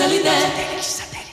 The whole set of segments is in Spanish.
Satellite. Satellite.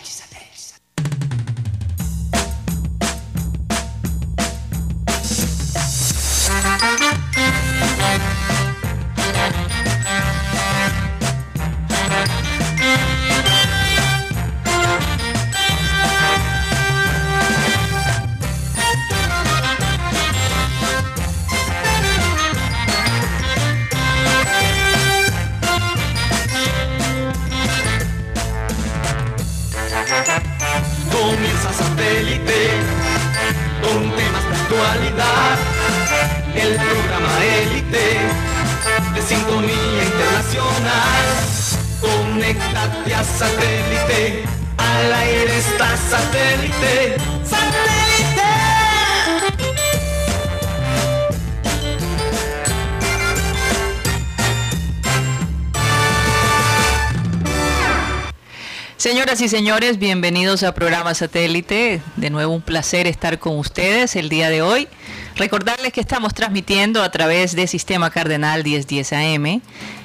Señoras y señores, bienvenidos a programa satélite. De nuevo un placer estar con ustedes el día de hoy. Recordarles que estamos transmitiendo a través de Sistema Cardenal 1010 AM,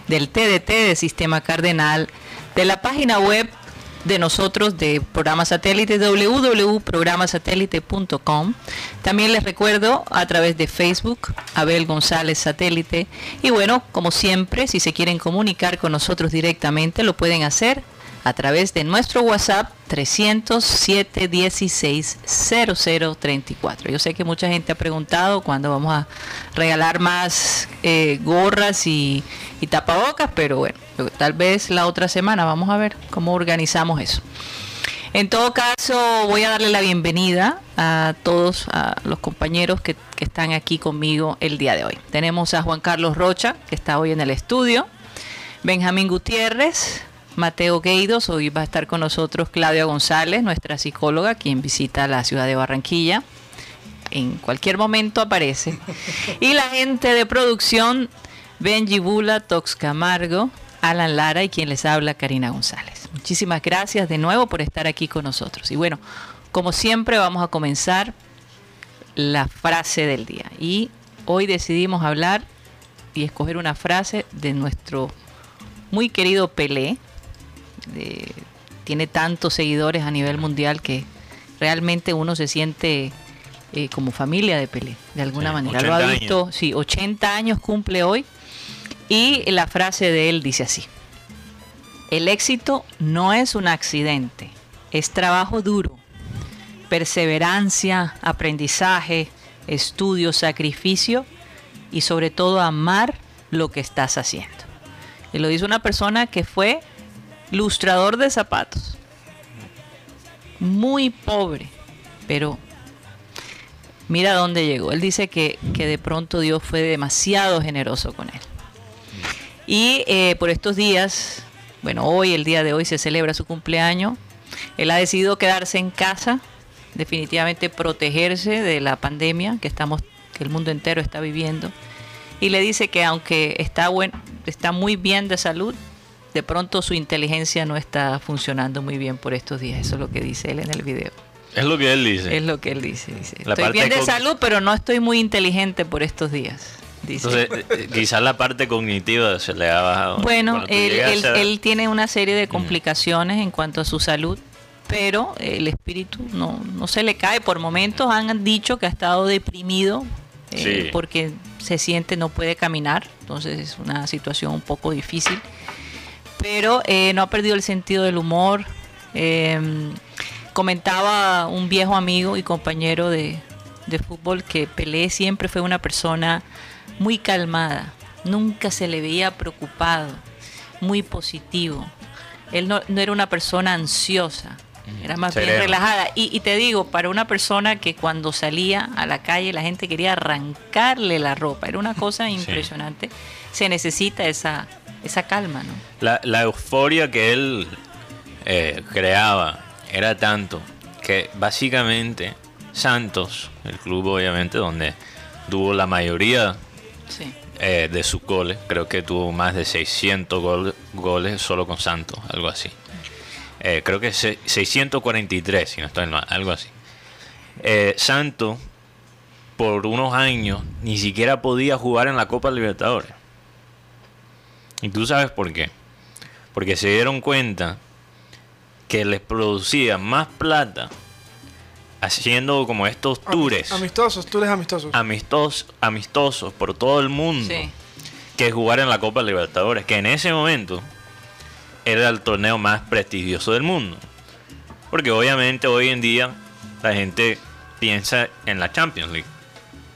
del TDT de Sistema Cardenal, de la página web de nosotros de programa satélite www.programasatélite.com. También les recuerdo a través de Facebook, Abel González Satélite. Y bueno, como siempre, si se quieren comunicar con nosotros directamente, lo pueden hacer a través de nuestro WhatsApp 307 16 0034. Yo sé que mucha gente ha preguntado cuándo vamos a regalar más eh, gorras y, tapabocas, pero bueno, tal vez la otra semana vamos a ver cómo organizamos eso. En todo caso, voy a darle la bienvenida a todos a los compañeros que, que, están aquí conmigo el día de hoy. Tenemos a Juan Carlos Rocha, que está hoy en el estudio, Benjamín Gutiérrez, Mateo Gueidos. Hoy va a estar con nosotros Claudia González, nuestra psicóloga, quien visita la ciudad de Barranquilla. En cualquier momento aparece. Y la gente de producción, Benji Bula, Tox Camargo, Alan Lara y quien les habla, Karina González. Muchísimas gracias de nuevo por estar aquí con nosotros. Y bueno, como siempre vamos a comenzar la frase del día. Y hoy decidimos hablar y escoger una frase de nuestro muy querido Pelé, tiene tantos seguidores a nivel mundial que realmente uno se siente eh, como familia de Pelé, de alguna manera. Lo ha visto, sí, 80 años cumple hoy y la frase de él dice así, el éxito no es un accidente, es trabajo duro, perseverancia, aprendizaje, estudio, sacrificio y sobre todo amar lo que estás haciendo. Y lo dice una persona que fue lustrador de zapatos. Muy pobre, pero mira dónde llegó. Él dice que, de pronto Dios fue demasiado generoso con él. Y eh, por estos días, bueno, hoy, el día de hoy, se celebra su cumpleaños. Él ha decidido quedarse en casa, definitivamente protegerse de la pandemia que estamos, que el mundo entero está viviendo. Y le dice que aunque está, está muy bien de salud, de pronto su inteligencia no está funcionando muy bien por estos días. Eso es lo que dice él en el video. Es lo que él dice. Es lo que él dice. estoy bien de salud, pero no estoy muy inteligente por estos días. Entonces, eh, eh, quizás la parte cognitiva se le ha bajado. Bueno, él, tiene una serie de complicaciones en cuanto a su salud, pero el espíritu no, no se le cae. Por momentos han dicho que ha estado deprimido eh, porque se siente no puede caminar, entonces es una situación un poco difícil pero eh, no ha perdido el sentido del humor. Em, comentaba un viejo amigo y compañero de, fútbol que Pelé siempre fue una persona muy calmada, nunca se le veía preocupado, muy positivo. Él no, era una persona ansiosa, era más bien relajada. Y, y, te digo, para una persona que cuando salía a la calle la gente quería arrancarle la ropa, era una cosa impresionante, se necesita esa, esa calma, ¿no? La, euforia que él eh, creaba era tanto que básicamente Santos, el club obviamente donde tuvo la mayoría eh, de sus goles, creo que tuvo más de 600 goles solo con Santos, algo así. Eh, creo que 643, si no estoy mal, algo así. Santos, por unos años, ni siquiera podía jugar en la Copa Libertadores. ¿Y tú sabes por qué? Porque se dieron cuenta que les producía más plata haciendo como estos tours Amistosos, tours amistosos. amistosos, amistosos por todo el mundo Sí. que jugar en la Copa Libertadores, que en ese momento era el torneo más prestigioso del mundo. Porque obviamente hoy en día la gente piensa en la Champions League.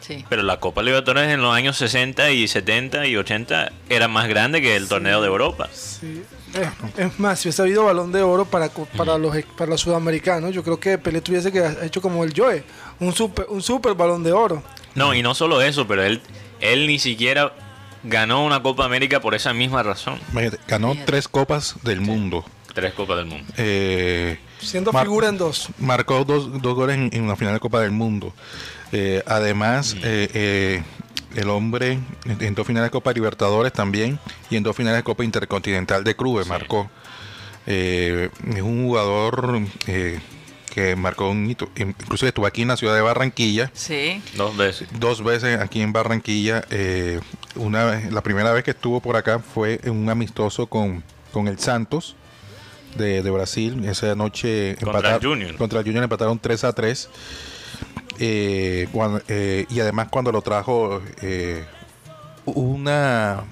Sí. Pero la Copa Libertadores en los años 60 y 70 y 80 era más grande que el torneo de Europa. Sí. Eh, es más, si hubiese habido balón de oro para, para, los, para los sudamericanos, yo creo que Pelé tuviese que ha hecho como el Joe, un super, un super balón de oro. No, y no solo eso, pero él, él ni siquiera ganó una Copa América por esa misma razón. Imagínate, ganó tres copas del mundo. Tres Copas del Mundo. Eh, Siendo figura en dos. marcó dos, dos goles en, en una final de Copa del Mundo. Eh, además, eh, eh, el hombre en, dos finales de Copa Libertadores también y en dos finales de Copa Intercontinental de Clubes Sí. marcó. Eh, es un jugador eh, que marcó un hito. Incluso estuvo aquí en la ciudad de Barranquilla. Sí. Dos veces. Dos veces aquí en Barranquilla. eh, una vez, la primera vez que estuvo por acá fue en un amistoso con, con el Santos de, de Brasil. Esa noche Contra el Junior. Contra el Junior empataron 3 a 3. Eh, cuando- eh, y además cuando lo trajo eh, una,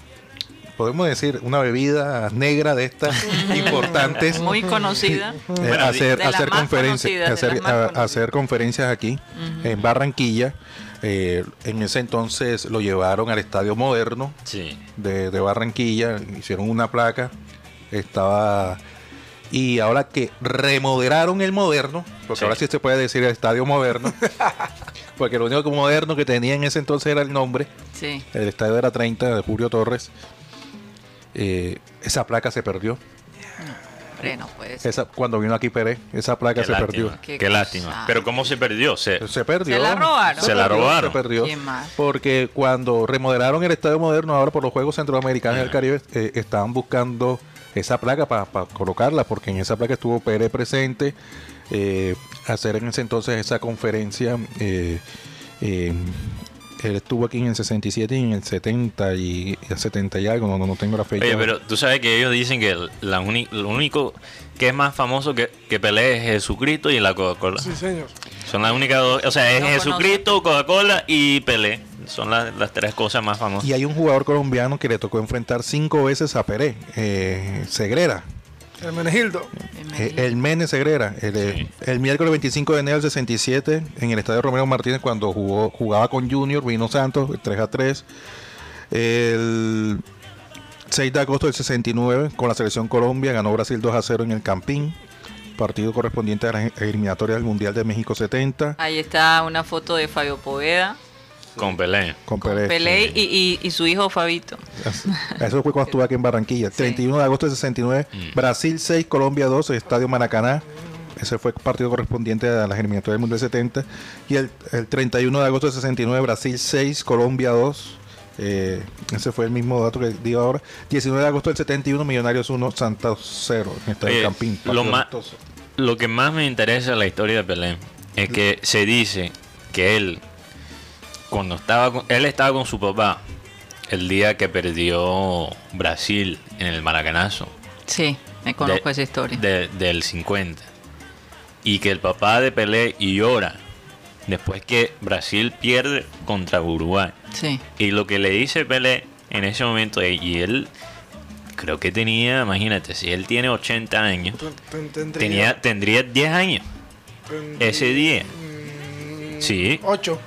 podemos decir, una bebida negra de estas importantes. Muy conocida. Eh, Bueno, hacer, de hacer conferencias hacer, hacer conferencias aquí en Barranquilla Eh, en ese entonces lo llevaron al estadio moderno Sí. de, de Barranquilla hicieron una placa estaba y ahora que remodelaron el moderno porque Sí. ahora sí se puede decir el estadio moderno porque lo único moderno que tenía en ese entonces era el nombre Sí. el estadio era 30 de Julio Torres Eh, esa placa se perdió no puede ser. esa, cuando vino aquí Pérez esa placa Qué se lástima. perdió Qué lástima. Pero ¿cómo se perdió? Se, Se perdió. Se la robaron. Se la perdió, robaron. Se perdió. Porque cuando remodelaron el Estadio Moderno ahora por los Juegos Centroamericanos del Caribe, eh, estaban buscando esa placa para colocarla, porque en esa placa estuvo Pérez presente, eh, hacer en ese entonces esa conferencia. eh, eh, él estuvo aquí en el 67 y en el 70 y, el 70 y algo, no, no, tengo la fecha. Pero tú sabes que ellos dicen que la uni- lo único que es más famoso que, que Pelé es Jesucristo y la Coca-Cola. Sí, señor. Son las únicas dos. O sea, es No Jesucristo, Coca-Cola y Pelé. Son las, las tres cosas más famosas. Y hay un jugador colombiano que le tocó enfrentar cinco veces a Pérez, eh, Segrera. Hermenegildo. Eh, el Mene Segrera, el, eh, Sí. el miércoles 25 de enero del 67, en el estadio Romero Martínez, cuando jugó, jugaba con Junior, vino Santos, 3 a 3. El 6 de agosto del 69, con la selección Colombia, ganó Brasil 2 a 0 en el Campín, partido correspondiente a la eliminatoria del Mundial de México 70. Ahí está una foto de Fabio Poveda, Con Pelé. Con con Pérez. Pelé y, y- y su hijo Fabito. Eso fue cuando estuve aquí en Barranquilla. 31 de agosto del 69, Brasil 6, Colombia 2, Estadio Maracaná. Ese fue el partido correspondiente a las eliminatorias del Mundial 70. Y el, el 31 de agosto del 69, Brasil 6, Colombia 2. Eh, ese fue el mismo dato que digo ahora. 19 de agosto del 71, Millonarios 1, Santos 0. En el Estadio Oye, Campín. lo, lo que más me interesa de la historia de Pelé es que se dice que él, cuando estaba con- él estaba con su papá el día que perdió Brasil en el Maracanazo. Sí, me conozco de- esa historia. de- del 50. Y que el papá de Pelé llora después que Brasil pierde contra Uruguay. Sí. Y lo que le dice Pelé en ese momento, y él creo que tenía, imagínate, si él tiene 80 años, Ten- ten- tendría- tenía, tendría 10 años tendría- ese día. Mm, Sí. Ocho.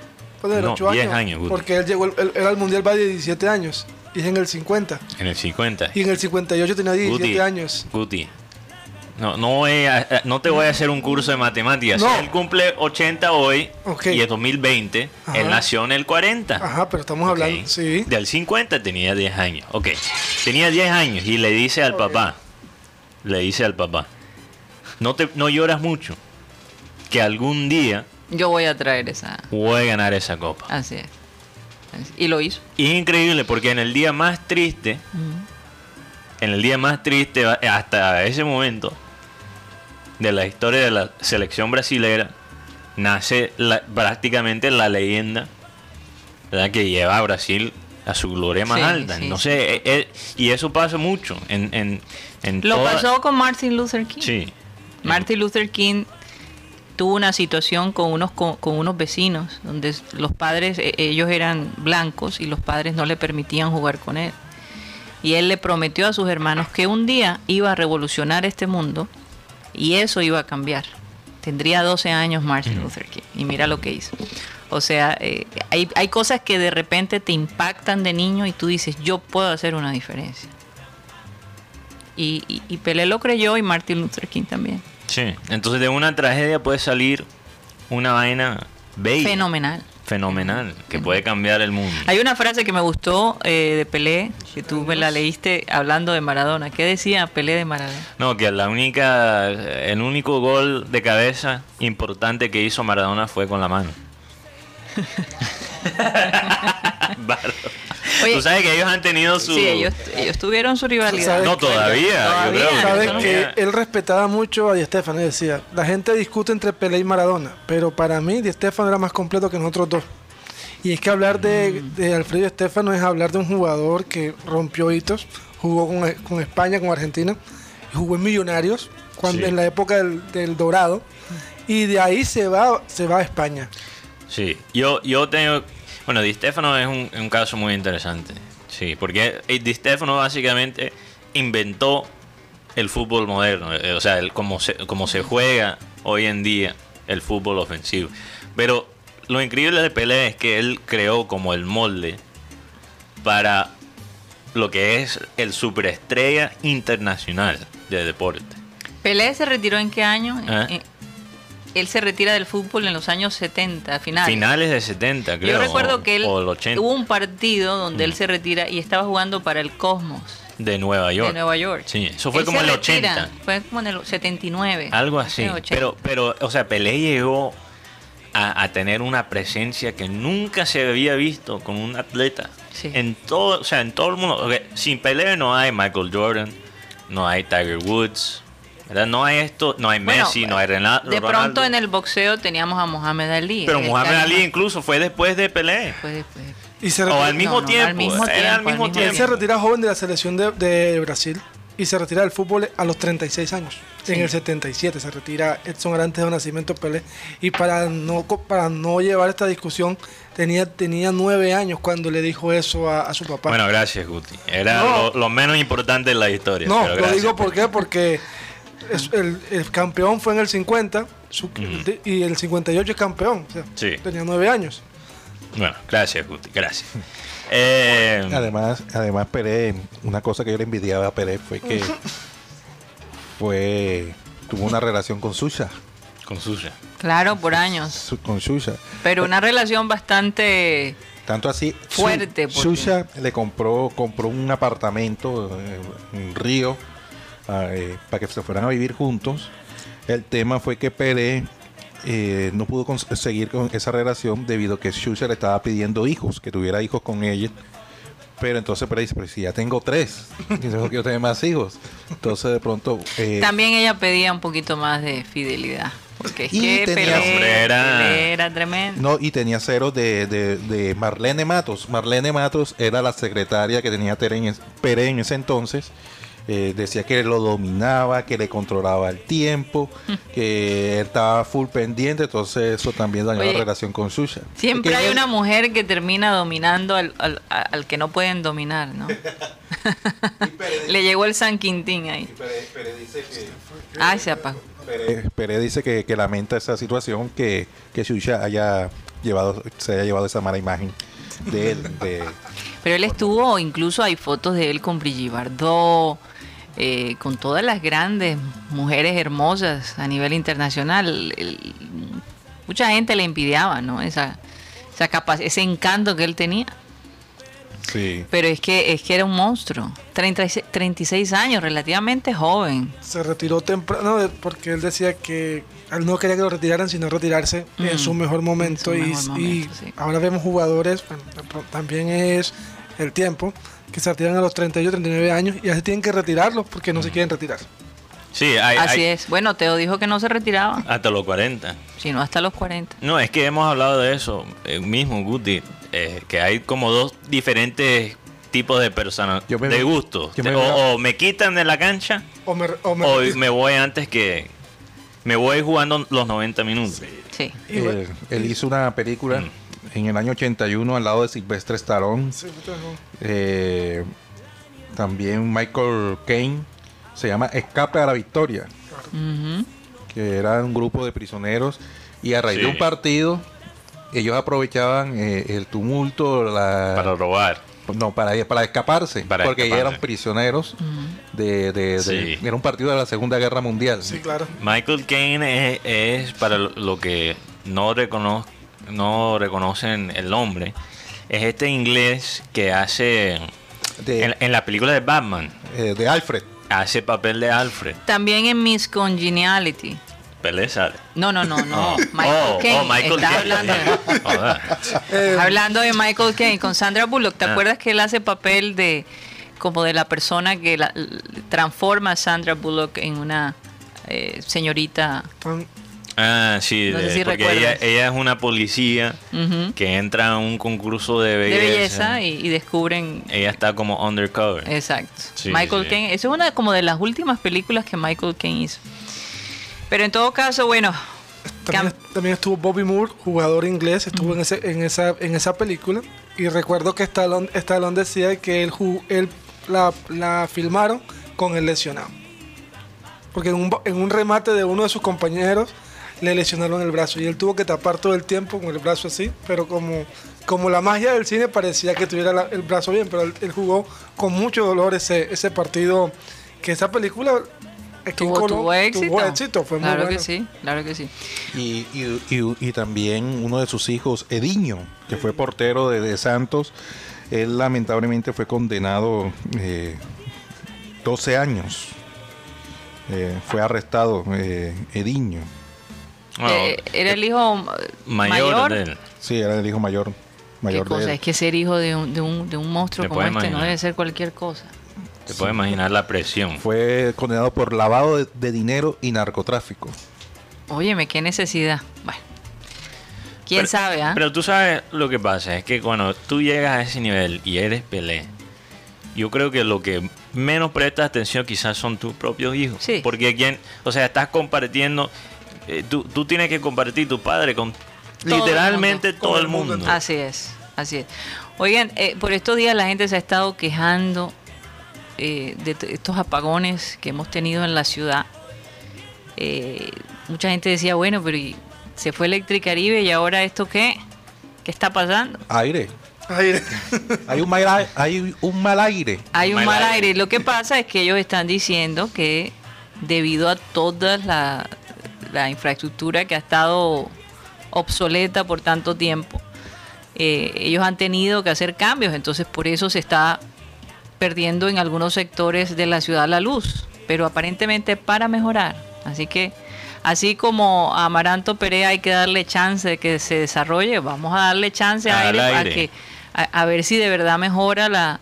Puede ser No, ocho 10 años. años. Porque él llegó, él, era al Mundial va de 17 años. Y es en el 50. En el 50. Y en el 58 tenía 17 Guti, años. Guti, no, no, voy a- no te voy a hacer un curso de matemáticas. No. Si él cumple 80 hoy y es 2020, Ajá. él nació en el 40. Ajá, pero estamos hablando. Sí. Del 50 tenía 10 años. Ok. Tenía 10 años y le dice al papá, le dice al papá, no, te, no lloras mucho, que algún día Yo voy a traer esa. voy a ganar esa copa. Así es. Y lo hizo. Y es increíble porque en el día más triste, en el día más triste hasta ese momento de la historia de la selección brasilera, nace la- prácticamente la leyenda ¿verdad? que lleva a Brasil a su gloria más Sí, alta. sí, no sí. sé, eh, eh, y eso pasa mucho en, en, en Lo toda- pasó con Martin Luther King. Sí. Martin Luther King tuvo una situación con unos con, con unos vecinos donde los padres eh, ellos eran blancos y los padres no le permitían jugar con él. Y él le prometió a sus hermanos que un día iba a revolucionar este mundo y eso iba a cambiar. Tendría 12 años Martin Luther King y mira lo que hizo. O sea, eh, hay, hay cosas que de repente te impactan de niño y tú dices, yo puedo hacer una diferencia. Y, y, y Pelé lo creyó y Martin Luther King también. Sí, entonces de una tragedia puede salir una vaina bella, Fenomenal. Fenomenal, que puede cambiar el mundo. Hay una frase que me gustó eh, de Pelé, que tú me la leíste hablando de Maradona. ¿Qué decía Pelé de Maradona? No, que la única, el único gol de cabeza importante que hizo Maradona fue con la mano. Oye, Tú sabes que ellos han tenido su... Sí, ellos, ellos tuvieron su rivalidad. ¿Sabes No, todavía. yo Todavía. creo que Sabes no- que él respetaba mucho a Di Stefano y decía, la gente discute entre Pelé y Maradona, pero para mí Di Stefano era más completo que nosotros dos. Y es que hablar de, Mm. de Alfredo Di Stefano es hablar de un jugador que rompió hitos, jugó con, con España, con Argentina, jugó en Millonarios cuando, Sí. en la época del, del Dorado, y de ahí se va, se va a España. Sí, yo, yo tengo... Bueno, Di Stefano es un, un caso muy interesante. Sí, porque eh, Di Stefano básicamente inventó el fútbol moderno. eh, O sea, el, cómo, se, cómo se juega hoy en día el fútbol ofensivo. Pero lo increíble de Pelé es que él creó como el molde para lo que es el superestrella internacional de deporte. Pelé se retiró en qué año? Eh, Él se retira del fútbol en los años 70, finales. Finales de 70, creo. Yo recuerdo que él o el 80 hubo un partido donde Mm. él se retira y estaba jugando para el Cosmos de Nueva York. de Nueva York. Sí, eso fue Él como en el retira, 80. Fue como en el 79. Algo así. Sí, 80. Pero, pero, o sea, Pelé llegó a, a tener una presencia que nunca se había visto con un atleta. Sí. En todo, o sea, en todo el mundo. Sin Pelé no hay Michael Jordan, no hay Tiger Woods, ¿verdad? No hay esto, no hay Bueno, Messi, no hay Renato. De pronto en el boxeo teníamos a Mohamed Ali. Pero que Ali incluso fue después de Pelé. Fue después. Y se O al mismo no, tiempo. al mismo era tiempo, al al mismo mismo tiempo. Él se retira joven de la selección de, de Brasil y se retira del fútbol a los 36 años. En el 77 se retira Edson Arantes de Nacimiento Pelé. Y para no, para no llevar esta discusión, tenía, tenía nueve años cuando le dijo eso a, a su papá. Bueno, gracias, Guti. Era No. lo, lo menos importante en la historia. no, pero lo digo por qué, porque es- el, el campeón fue en el 50 su- de- y el 58 es campeón. o sea, Sí. Tenía nueve años. Bueno, gracias, Guti. Gracias. Eh, Además, además Pelé, una cosa que yo le envidiaba a Pelé fue que fue tuvo una relación con Susha, con suya. Claro, por años. su- con Susha. Pero una relación bastante... Tanto así, Su- Fuerte, porque- Susha le compró compró un apartamento eh, en Río ah, eh, para que se fueran a vivir juntos. El tema fue que Pelé eh, no pudo seguir con esa relación debido a que Susha le estaba pidiendo hijos, que tuviera hijos con ella. Pero entonces Pelé dice, pero si ya tengo tres, y no quiero tener más hijos. Entonces de pronto... eh, También ella pedía un poquito más de fidelidad. Porque es Y que tenía- Pelé, era- Pelé era tremendo. No, y tenía ceros de, de, de Marlene Matos. Marlene Matos era la secretaria que tenía Pérez en ese entonces. Eh, decía que lo dominaba, que le controlaba el tiempo, que él estaba full pendiente, entonces eso también dañó Oye, la relación con Susha. Siempre hay él- una mujer que termina dominando al, al- al que no pueden dominar, ¿no? Le llegó el San Quintín ahí. Pérez- Pérez dice que- Ay, se apagó. Pérez, Pérez dice que, que lamenta esa situación, que, que Susha haya llevado, se haya llevado esa mala imagen de él. de- Pero él estuvo, incluso hay fotos de él con Brigitte Bardot, eh, con todas las grandes mujeres hermosas a nivel internacional. El- mucha gente le envidiaba, ¿no? Esa, esa capac- ese encanto que él tenía. sí. Pero es que, es que era un monstruo. 36, 36 años, relativamente joven. Se retiró temprano de- porque él decía que él no quería que lo retiraran, sino retirarse en Mm, su mejor momento. su y mejor momento, y sí. ahora vemos jugadores, bueno, también es el tiempo, que se retiran a los 38, 39 años y así tienen que retirarlos porque no se quieren retirar. Sí, hay, Así hay- es. Bueno, Teo dijo que no se retiraba, hasta los 40. sino hasta los 40. No, es que hemos hablado de eso eh, mismo, Guti, eh, que hay como dos diferentes tipos de personas, Yo me- de gustos. yo me- o, o me quitan de la cancha O me, o me o retiro. me voy antes que, me voy jugando los 90 minutos. Sí. Eh, él hizo una película en el año 81 al lado de Silvestre Stallone. sí, Eh, también Michael Caine se llama Escape a la Victoria, Ujú. que era un grupo de prisioneros y a raíz Sí. de un partido ellos aprovechaban eh, el tumulto, la, Para robar. no para para escaparse, Para porque ellos escaparse. eran prisioneros de, de- de- Sí. era un partido de la Segunda Guerra Mundial. sí, claro. Michael Caine es, es, para lo- que no, recono- no reconocen el nombre, es este inglés que hace De, en, en la película de Batman, eh, de Alfred. hace papel de Alfred. También en Miss Congeniality. Pelé sale. No, no, no, no. Oh, Michael oh, Caine. oh, Michael Está Caine. hablando de-. Eh, Hablando de Michael Caine con Sandra Bullock, ¿te Ah. acuerdas que él hace papel de como de la persona que la- transforma a Sandra Bullock en una eh, señorita? Ah, sí, No sé si porque ella, es una policía que entra a un concurso de de belleza. belleza y, y descubren Ella está como undercover. exacto. Sí, Michael sí. Caine, esa es una como de las últimas películas que Michael Caine hizo. Pero en todo caso, bueno, También, estuvo Bobby Moore, jugador inglés, estuvo en, ese, en, esa, en esa película. Y recuerdo que Stallone, Stallone decía que él, él la, la filmaron con el lesionado. Porque en un, en un remate de uno de sus compañeros le lesionaron el brazo. Y él tuvo que tapar todo el tiempo con el brazo así. Pero como, como la magia del cine parecía que tuviera la- el brazo bien. Pero él, él jugó con mucho dolor ese, ese partido. Que esa película... tuvo, tuvo éxito. Tuvo éxito, fue muy claro bueno. que sí, claro que sí. Y, y- y- y también uno de sus hijos, Ediño, que fue portero de, de Santos, él lamentablemente fue condenado eh, 12 años. Eh, fue arrestado eh, Ediño. Bueno, Eh, era el hijo eh, mayor, mayor. de él. Sí, era el hijo mayor. ¿Qué mayor de cosa? él. Es que ser hijo de un, de un, de un monstruo como este no imaginar. debe ser cualquier cosa. Te puedes imaginar la presión. Fue condenado por lavado de, de dinero y narcotráfico. Óyeme, qué necesidad. Bueno, quién Pero- sabe, ¿ah? Pero tú sabes lo que pasa, es que cuando tú llegas a ese nivel y eres Pelé, yo creo que lo que menos prestas atención quizás son tus propios hijos. Sí. Porque quien, o sea, estás compartiendo, eh, tú, tú tienes que compartir tu padre con literalmente mundo. todo Con el el mundo mundo. Así es, así es. Oigan, eh, por estos días la gente se ha estado quejando eh, de estos apagones que hemos tenido en la ciudad. Eh, mucha gente decía, bueno, pero ¿y se fue Electricaribe y ahora esto qué? ¿Qué está pasando? Aire. Ay, Hay un mal, hay un mal aire. Hay un Mal mal aire. aire. Lo que pasa es que ellos están diciendo que debido a toda la, la infraestructura que ha estado obsoleta por tanto tiempo, eh, ellos han tenido que hacer cambios. Entonces por eso se está perdiendo en algunos sectores de la ciudad la luz. Pero aparentemente para mejorar. Así que así como a Amaranto Perea hay que darle chance de que se desarrolle, vamos a darle chance a aire, a que a, a ver si de verdad mejora la,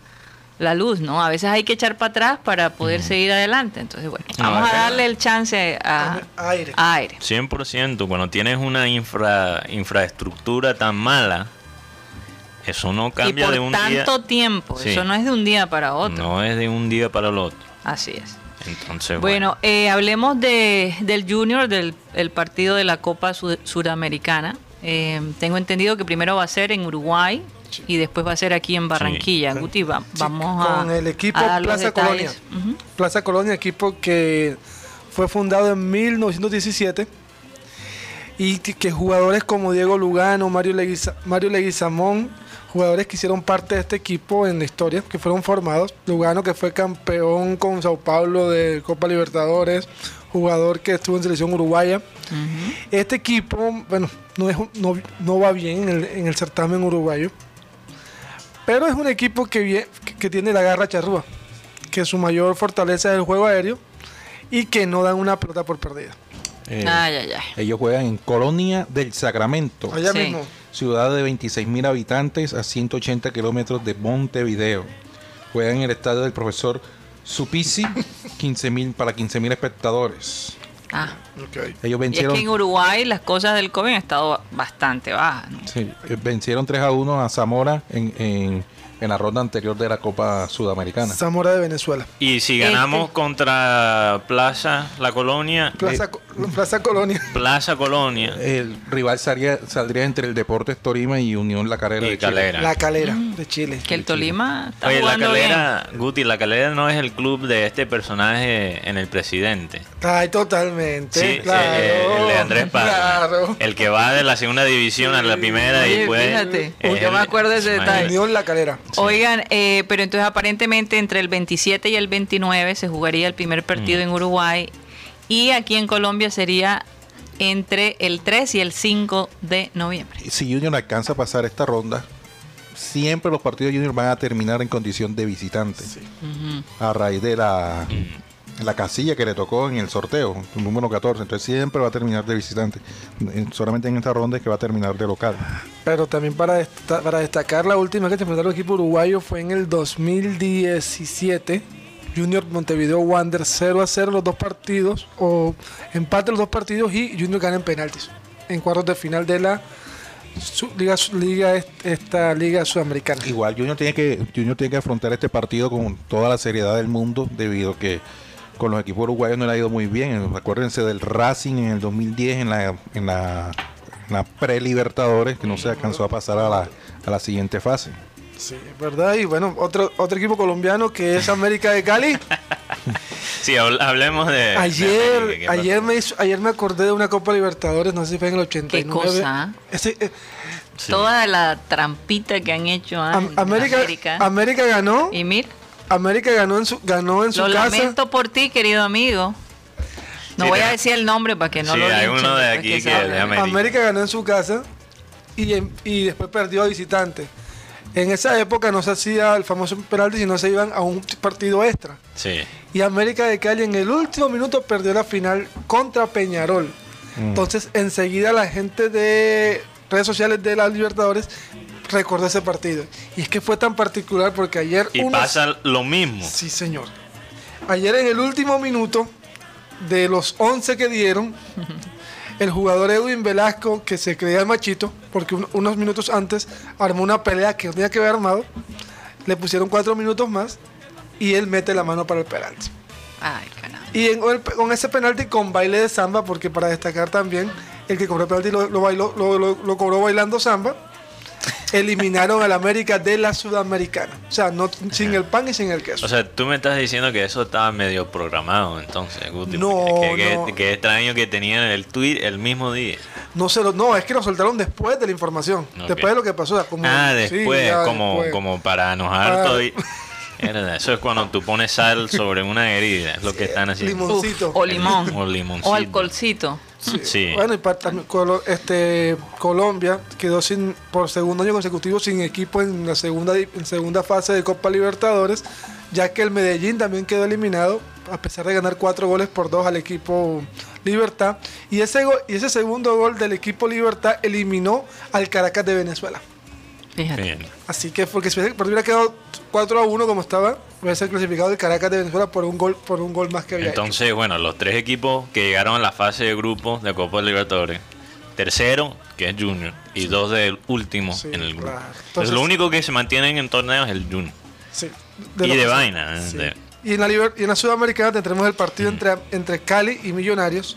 la luz, ¿no? A veces hay que echar para atrás para poder seguir adelante. Entonces, bueno, No, vamos a darle el chance a, A- aire. a aire. 100%, cuando tienes una infra, infraestructura tan mala, eso no Y cambia por de un día. tanto tiempo, Sí. eso no es de un día para otro. No es de un día para el otro. Así es. Entonces, Bueno, eh, hablemos de, del Junior, del el partido de la Copa Sud- Suramericana. Eh, tengo entendido que primero va a ser en Uruguay y después va a ser aquí en Barranquilla. Sí. Guti, va- vamos a. con el equipo a Plaza Colonia. Plaza Colonia, equipo que fue fundado en 1917 y que, jugadores como Diego Lugano, Mario, Leguiza- Mario Leguizamón, jugadores que hicieron parte de este equipo en la historia, que fueron formados. Lugano que fue campeón con Sao Paulo de Copa Libertadores, jugador que estuvo en selección uruguaya. Este equipo, bueno, no, es, no, no va bien en el, en el certamen uruguayo, pero es un equipo que, tiene la garra charrúa, que su mayor fortaleza es el juego aéreo y que no dan una pelota por perdida. Eh, Ay, ay, ay. ellos juegan en Colonia del Sacramento, Allá Sí. mismo. ciudad de 26 mil habitantes a 180 kilómetros de Montevideo. Juegan en el estadio del profesor Supisi, 15 mil para 15 mil espectadores. Ah. Ellos Y es vencieron, que en Uruguay las cosas del COVID han estado bastante bajas. ¿no? sí, eh, vencieron 3 a 1 a Zamora en, en en la ronda anterior de la Copa Sudamericana. Zamora de Venezuela. Y si ganamos Este. contra Plaza La Colonia, Plaza, Plaza Colonia. Plaza Colonia El rival salía- saldría entre el Deportes Torima y Unión La Carrera y de Chile. Calera. La Calera de Chile. Que el Tolima está Oye, La jugando bien. Calera, Guti, La Calera no es el club de este personaje en El Presidente. Ay, totalmente. Sí, claro. eh, el de Andrés Paz. Claro. El que va de la segunda división a la primera y después. fíjate, yo me acuerdo de ese detalle. Unión La Calera. Oigan, eh, pero entonces aparentemente entre el 27 y el 29 se jugaría el primer partido Mm. en Uruguay y aquí en Colombia sería entre el 3 y el 5 de noviembre. Si Junior alcanza a pasar esta ronda, siempre los partidos de Junior van a terminar en condición de visitante. A raíz de la, la casilla que le tocó en el sorteo, número 14. Entonces siempre va a terminar de visitante. En- Solamente en esta ronda es que va a terminar de local. Pero también para, para destacar, la última que se enfrentaron el equipo uruguayo fue en el 2017. Junior Montevideo Wander 0 a 0 los dos partidos, o empate los dos partidos y Junior gana en penaltis. En cuartos de final de la liga, liga est- esta liga sudamericana. Igual Junior tiene que Junior tiene que afrontar este partido con toda la seriedad del mundo debido a que con los equipos uruguayos no le ha ido muy bien. Acuérdense del Racing en el 2010 en la en la, en la pre-Libertadores que no se alcanzó a pasar a la, a la siguiente fase. Sí, es verdad. Y bueno, otro, otro equipo colombiano que es América de Cali. Sí, habl- hablemos de. de Ayer, América, ¿qué ayer, me hizo- ayer me acordé de una Copa Libertadores, no sé si fue en el 89. cosa? Ese, eh, Sí. Toda la trampita que han hecho Am- América, América. América ganó. Y mira, América ganó en su, ganó en su lo casa. lamento por ti, querido amigo. No Sí, voy a decir el nombre para que no Sí, lo hay uno de aquí que es de América. América ganó en su casa y, en- y después perdió a visitante. En esa época no se hacía el famoso penalti, sino se iban a un partido extra. Sí. Y América de Cali en el último minuto perdió la final contra Peñarol. Entonces, enseguida la gente de redes sociales de las Libertadores recordó ese partido. Y es que fue tan particular porque ayer... Y unos- pasa lo mismo. Sí, señor. Ayer en el último minuto, de los 11 que dieron, el jugador Edwin Velasco, que se creía el machito, porque un- unos minutos antes armó una pelea que no tenía que haber armado, le pusieron cuatro minutos más y él mete la mano para el penalti. Ay, caramba. Y en- con, el- con ese penalti con baile de samba, porque para destacar también, el que cobró el penalti lo, lo bailó, lo, lo- lo cobró bailando samba, eliminaron al América de la Sudamericana. O sea, no, sin el pan y sin el queso. O sea, tú me estás diciendo que eso estaba medio programado entonces, Guti. No, Qué no. qué extraño que tenían el tweet el mismo día. No se lo, no, es que lo soltaron después de la información. Después de lo que pasó. o sea, como- ah, sí, después, ya como, después. como para enojar Ah. todo. y- Mierda, Eso es cuando tú pones sal sobre una herida, es lo que están haciendo. limón. Limoncito. Uf, o limón. O limoncito. O alcoholcito. Sí. Bueno, y para- también Colo- este, Colombia quedó sin por segundo año consecutivo sin equipo en la segunda, en segunda fase de Copa Libertadores, ya que el Medellín también quedó eliminado, a pesar de ganar cuatro goles por dos al equipo Libertad. Y ese, go- y ese segundo gol del equipo Libertad eliminó al Caracas de Venezuela. Fíjate. Bien. Así que porque si hubiera hubiera quedado 4 a 1 como estaba, hubiese clasificado el Caracas de Venezuela por un gol, por un gol más que había hecho. Entonces, bueno, los tres equipos que llegaron a la fase de grupos de Copa Libertadores. Tercero, que es Junior, y dos del último Sí, en el grupo. claro. Entonces, Entonces- lo único que se mantienen en torneos es el Junior. Sí, y lo de vaina. sí. de- Y en la, liber- y en la Sudamericana tendremos el partido entre, entre Cali y Millonarios,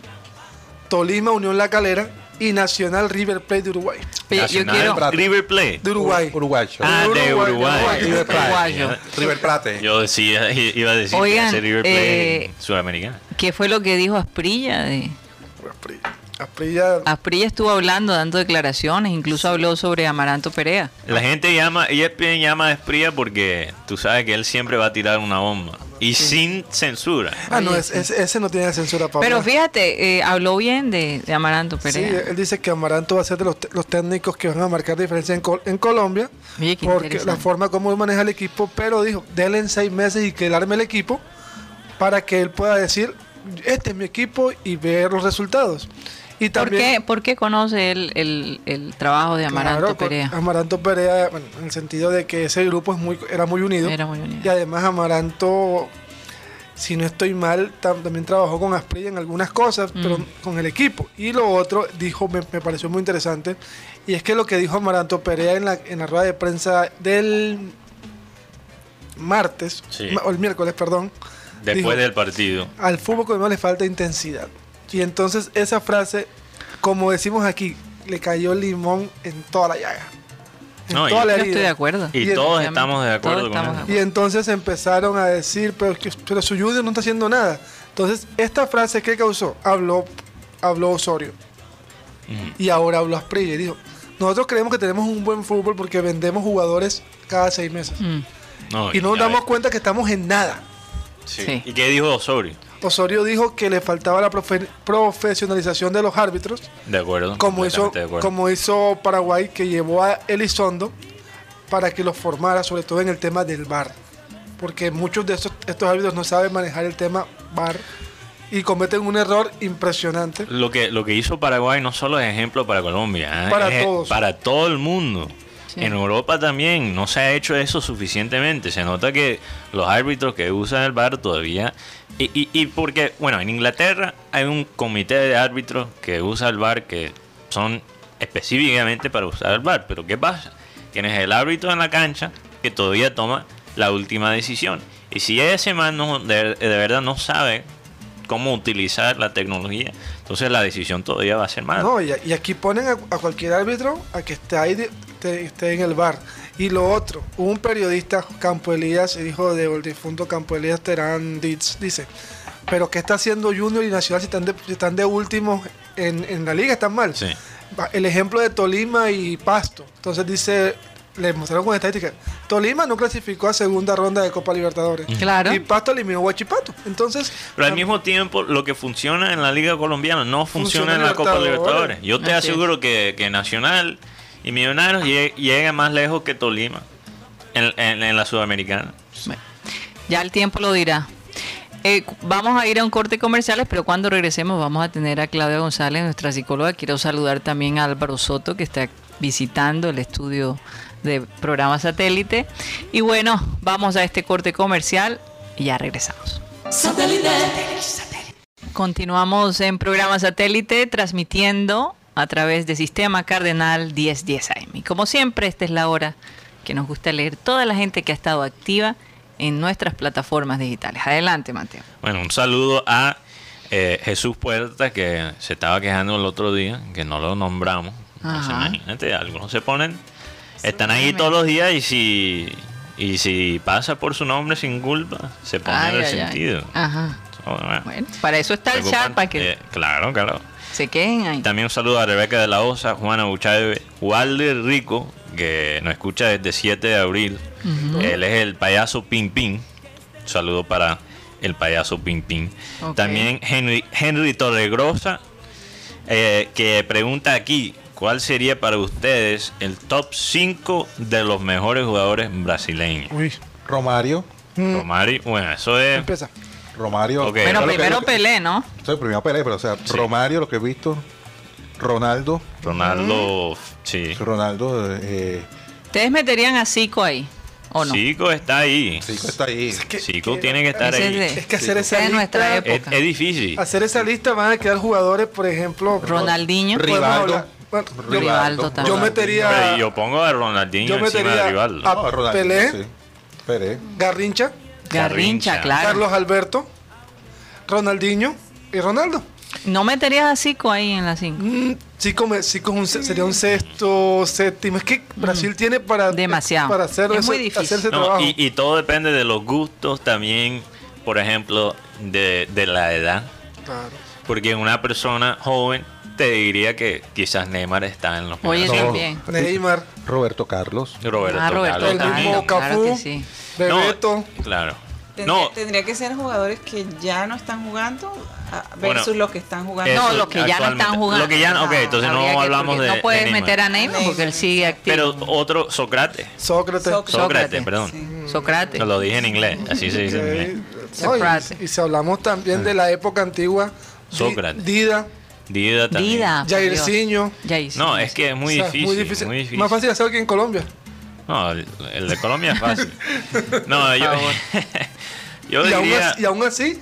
Tolima, Unión La Calera y Nacional River Plate de Uruguay. Oye, yo Nacional quiero. River Plate. De Uruguay. Uruguayo. Ah, de Uruguay, Uruguay. River Plate. Uruguayo. River Plate. Yo decía, iba a decir Oigan, que ese River Plate eh, sudamericano. ¿Qué fue lo que dijo Asprilla? De... Asprilla. Asprilla- Asprilla estuvo hablando, dando declaraciones, incluso habló sobre Amaranto Perea. La gente llama, ESPN llama a Espría porque tú sabes que él siempre va a tirar una bomba. Y sin censura. Ah, no, es- sí. es- ese no tiene censura para Pero fíjate, eh, habló bien de, de Amaranto Sí, Perea. él dice que Amaranto va a ser de los, técnicos que van a marcar diferencia en, Col- en Colombia. Oye, porque la forma como él maneja el equipo, pero dijo, en seis meses y que él arme el equipo para que él pueda decir, este es mi equipo y ver los resultados. Y ¿Por qué, por qué conoce él el, el trabajo de Amaranto Claro, Perea? Amaranto Perea, bueno, en el sentido de que ese grupo es muy, era muy unido. Era muy unido. Y además Amaranto, si no estoy mal, tam- también trabajó con Asprilla en algunas cosas, pero Mm. con el equipo. Y lo otro, dijo, me, me pareció muy interesante, y es que lo que dijo Amaranto Perea en la, en la rueda de prensa del martes, Sí. o el miércoles, perdón, Después dijo, del partido. al fútbol colombiano le falta intensidad. Y entonces esa frase, como decimos aquí, le cayó limón en toda la llaga. En No, y- toda la Yo estoy de acuerdo. Y Y todos estamos de acuerdo todos con estamos eso. de Y entonces empezaron a decir, pero, que- pero su Junior no está haciendo nada. Entonces, esta frase, ¿qué causó? Habló, habló Osorio. Ujú. Y ahora habló Asprilla y dijo, nosotros creemos que tenemos un buen fútbol porque vendemos jugadores cada seis meses. Mm, No, Y no nos damos cuenta que estamos en nada. Sí. Sí. ¿Y qué dijo Osorio? Osorio dijo que le faltaba la profe- profesionalización de los árbitros, De acuerdo. como hizo, completamente de acuerdo. como hizo Paraguay, que llevó a Elizondo para que los formara, sobre todo en el tema del VAR. Porque muchos de estos, estos árbitros no saben manejar el tema VAR y cometen un error impresionante. Lo que, lo que hizo Paraguay no solo es ejemplo para Colombia, ¿eh? Para es todos. para todo el mundo. Sí. En Europa también no se ha hecho eso suficientemente. Se nota que los árbitros que usan el VAR todavía... Y, y, y porque, bueno, en Inglaterra hay un comité de árbitros que usa el VAR que son específicamente para usar el VAR. Pero ¿qué pasa? Tienes el árbitro en la cancha que todavía toma la última decisión. Y si ese man no, de, de verdad no sabe cómo utilizar la tecnología, entonces la decisión todavía va a ser mala. No, y, aquí ponen a, cualquier árbitro a que esté ahí, esté en el bar. Y lo otro, un periodista, Campo Elías, hijo del difunto Campo Elías Terán Ditz, dice, pero ¿qué está haciendo Junior y Nacional si están de, si están de últimos en, en la liga? ¿Están mal? Sí. El ejemplo de Tolima y Pasto. Entonces dice, le mostraron con estadísticas, Tolima no clasificó a segunda ronda de Copa Libertadores. Claro. Y Pasto eliminó a Huachipato. Entonces, Pero al mismo tiempo, lo que funciona en la Liga Colombiana no funciona, Funciona en la Copa Libertadores. Yo te Así es. aseguro que, que Nacional y Millonarios lleg- llegan más lejos que Tolima en, en- en la Sudamericana. Bueno, ya el tiempo lo dirá. Eh, vamos a ir a un corte comerciales, pero cuando regresemos vamos a tener a Claudia González, nuestra psicóloga. Quiero saludar también a Álvaro Soto, que está visitando el estudio de programa satélite. Y bueno, vamos a este corte comercial y ya regresamos. Continuamos en programa satélite transmitiendo a través de Sistema Cardenal 1010 AM. Y como siempre, esta es la hora que nos gusta leer toda la gente que ha estado activa en nuestras plataformas digitales. Adelante, Mateo. Bueno, un saludo a eh, Jesús Puerta, que se estaba quejando el otro día, que no lo nombramos. Entonces, imagínate, algunos se ponen, están ahí todos los días y si, y si pasa por su nombre sin culpa, se pone Ay, en el ay. Ajá. Bueno, Bueno, para eso está el chat, para que Eh, claro, claro. Se queden ahí. También un saludo a Rebeca de la Osa, Juana Buchave, Walder Rico, que nos escucha desde 7 de abril. Él es el payaso Pin Pin. Un saludo para el payaso Pin. También Henry, Henry Torregrosa, eh, que pregunta aquí, ¿cuál sería para ustedes el top 5 de los mejores jugadores brasileños? uy, Romario. Romario, bueno, eso es... empieza. Romario. Ok. Bueno, primero Pelé, ¿no? Sí, primero Pelé, pero o sea, Sí. Romario, lo que he visto. Ronaldo. Ronaldo, sí. Ronaldo, eh, ¿Ustedes meterían a Zico ahí? ¿O no? Chico está ahí. Zico está ahí. que- Chico que- tiene que estar es ahí. de- Es que hacer esa es lista, época. Es, es difícil. hacer esa lista van a quedar jugadores, por ejemplo, Ronaldinho. Rivaldo. bueno, yo- Rivaldo también. Yo metería- Pero yo pongo a Ronaldinho Yo encima metería de Rivaldo. a- No, Ronaldo, Pelé. sí. Pelé. Garrincha, Garrincha, Garrincha. claro. Carlos Alberto, Ronaldinho y Ronaldo. ¿No meterías a Zico ahí en la 5? Mm, un se- sería un sexto, séptimo. Es que Brasil tiene para, Mm. Demasiado. para hacer, Es ese, muy difícil. hacer ese No, trabajo. y, y todo depende de los gustos también, por ejemplo, de, de la edad. Claro. Porque una persona joven te diría que quizás Neymar está en los Oye, primeros. No. también. Neymar, Roberto Carlos. Roberto, Ah, Roberto Carlos el Carlos, mismo claro Cafú. que sí. No, Bebeto. claro. Tendría, No, tendría que ser jugadores que ya no están jugando ah, versus Bueno, los que están jugando. No, los que ya no están jugando. Lo que ya no- ok, entonces no que- hablamos de- No puedes de meter a Neymar porque él sigue activo. pero otro, Sócrates. Sócrates. Sócrates. Perdón. Sí. Sócrates. No, lo dije en inglés, así se dice en inglés. No, y- Sócrates. y, si hablamos también de la época antigua, Sócrates. Dida, Dida también. Dida. Jairzinho. No, es que es muy, O sea, difícil, muy difícil. Más fácil hacerlo que en Colombia. No, el, de Colombia es fácil. No, yo, yo y, aún diría... así, y aún así,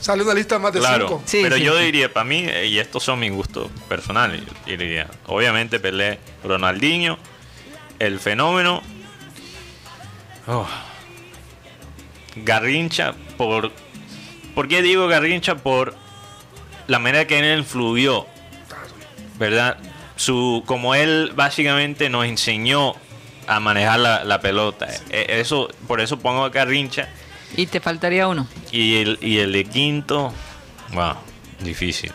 sale una lista más de Claro, cinco. Sí, pero sí, yo sí. diría, para mí, eh, y estos son mis gustos personales, yo diría, obviamente Pelé, Ronaldinho, el fenómeno, oh, Garrincha por... ¿Por qué digo Garrincha? Por la manera que él influyó, ¿verdad? Su, como él básicamente nos enseñó a manejar la, la pelota. E- Eso, por eso pongo a Garrincha. Y te faltaría uno. Y el, y el de quinto, wow, difícil.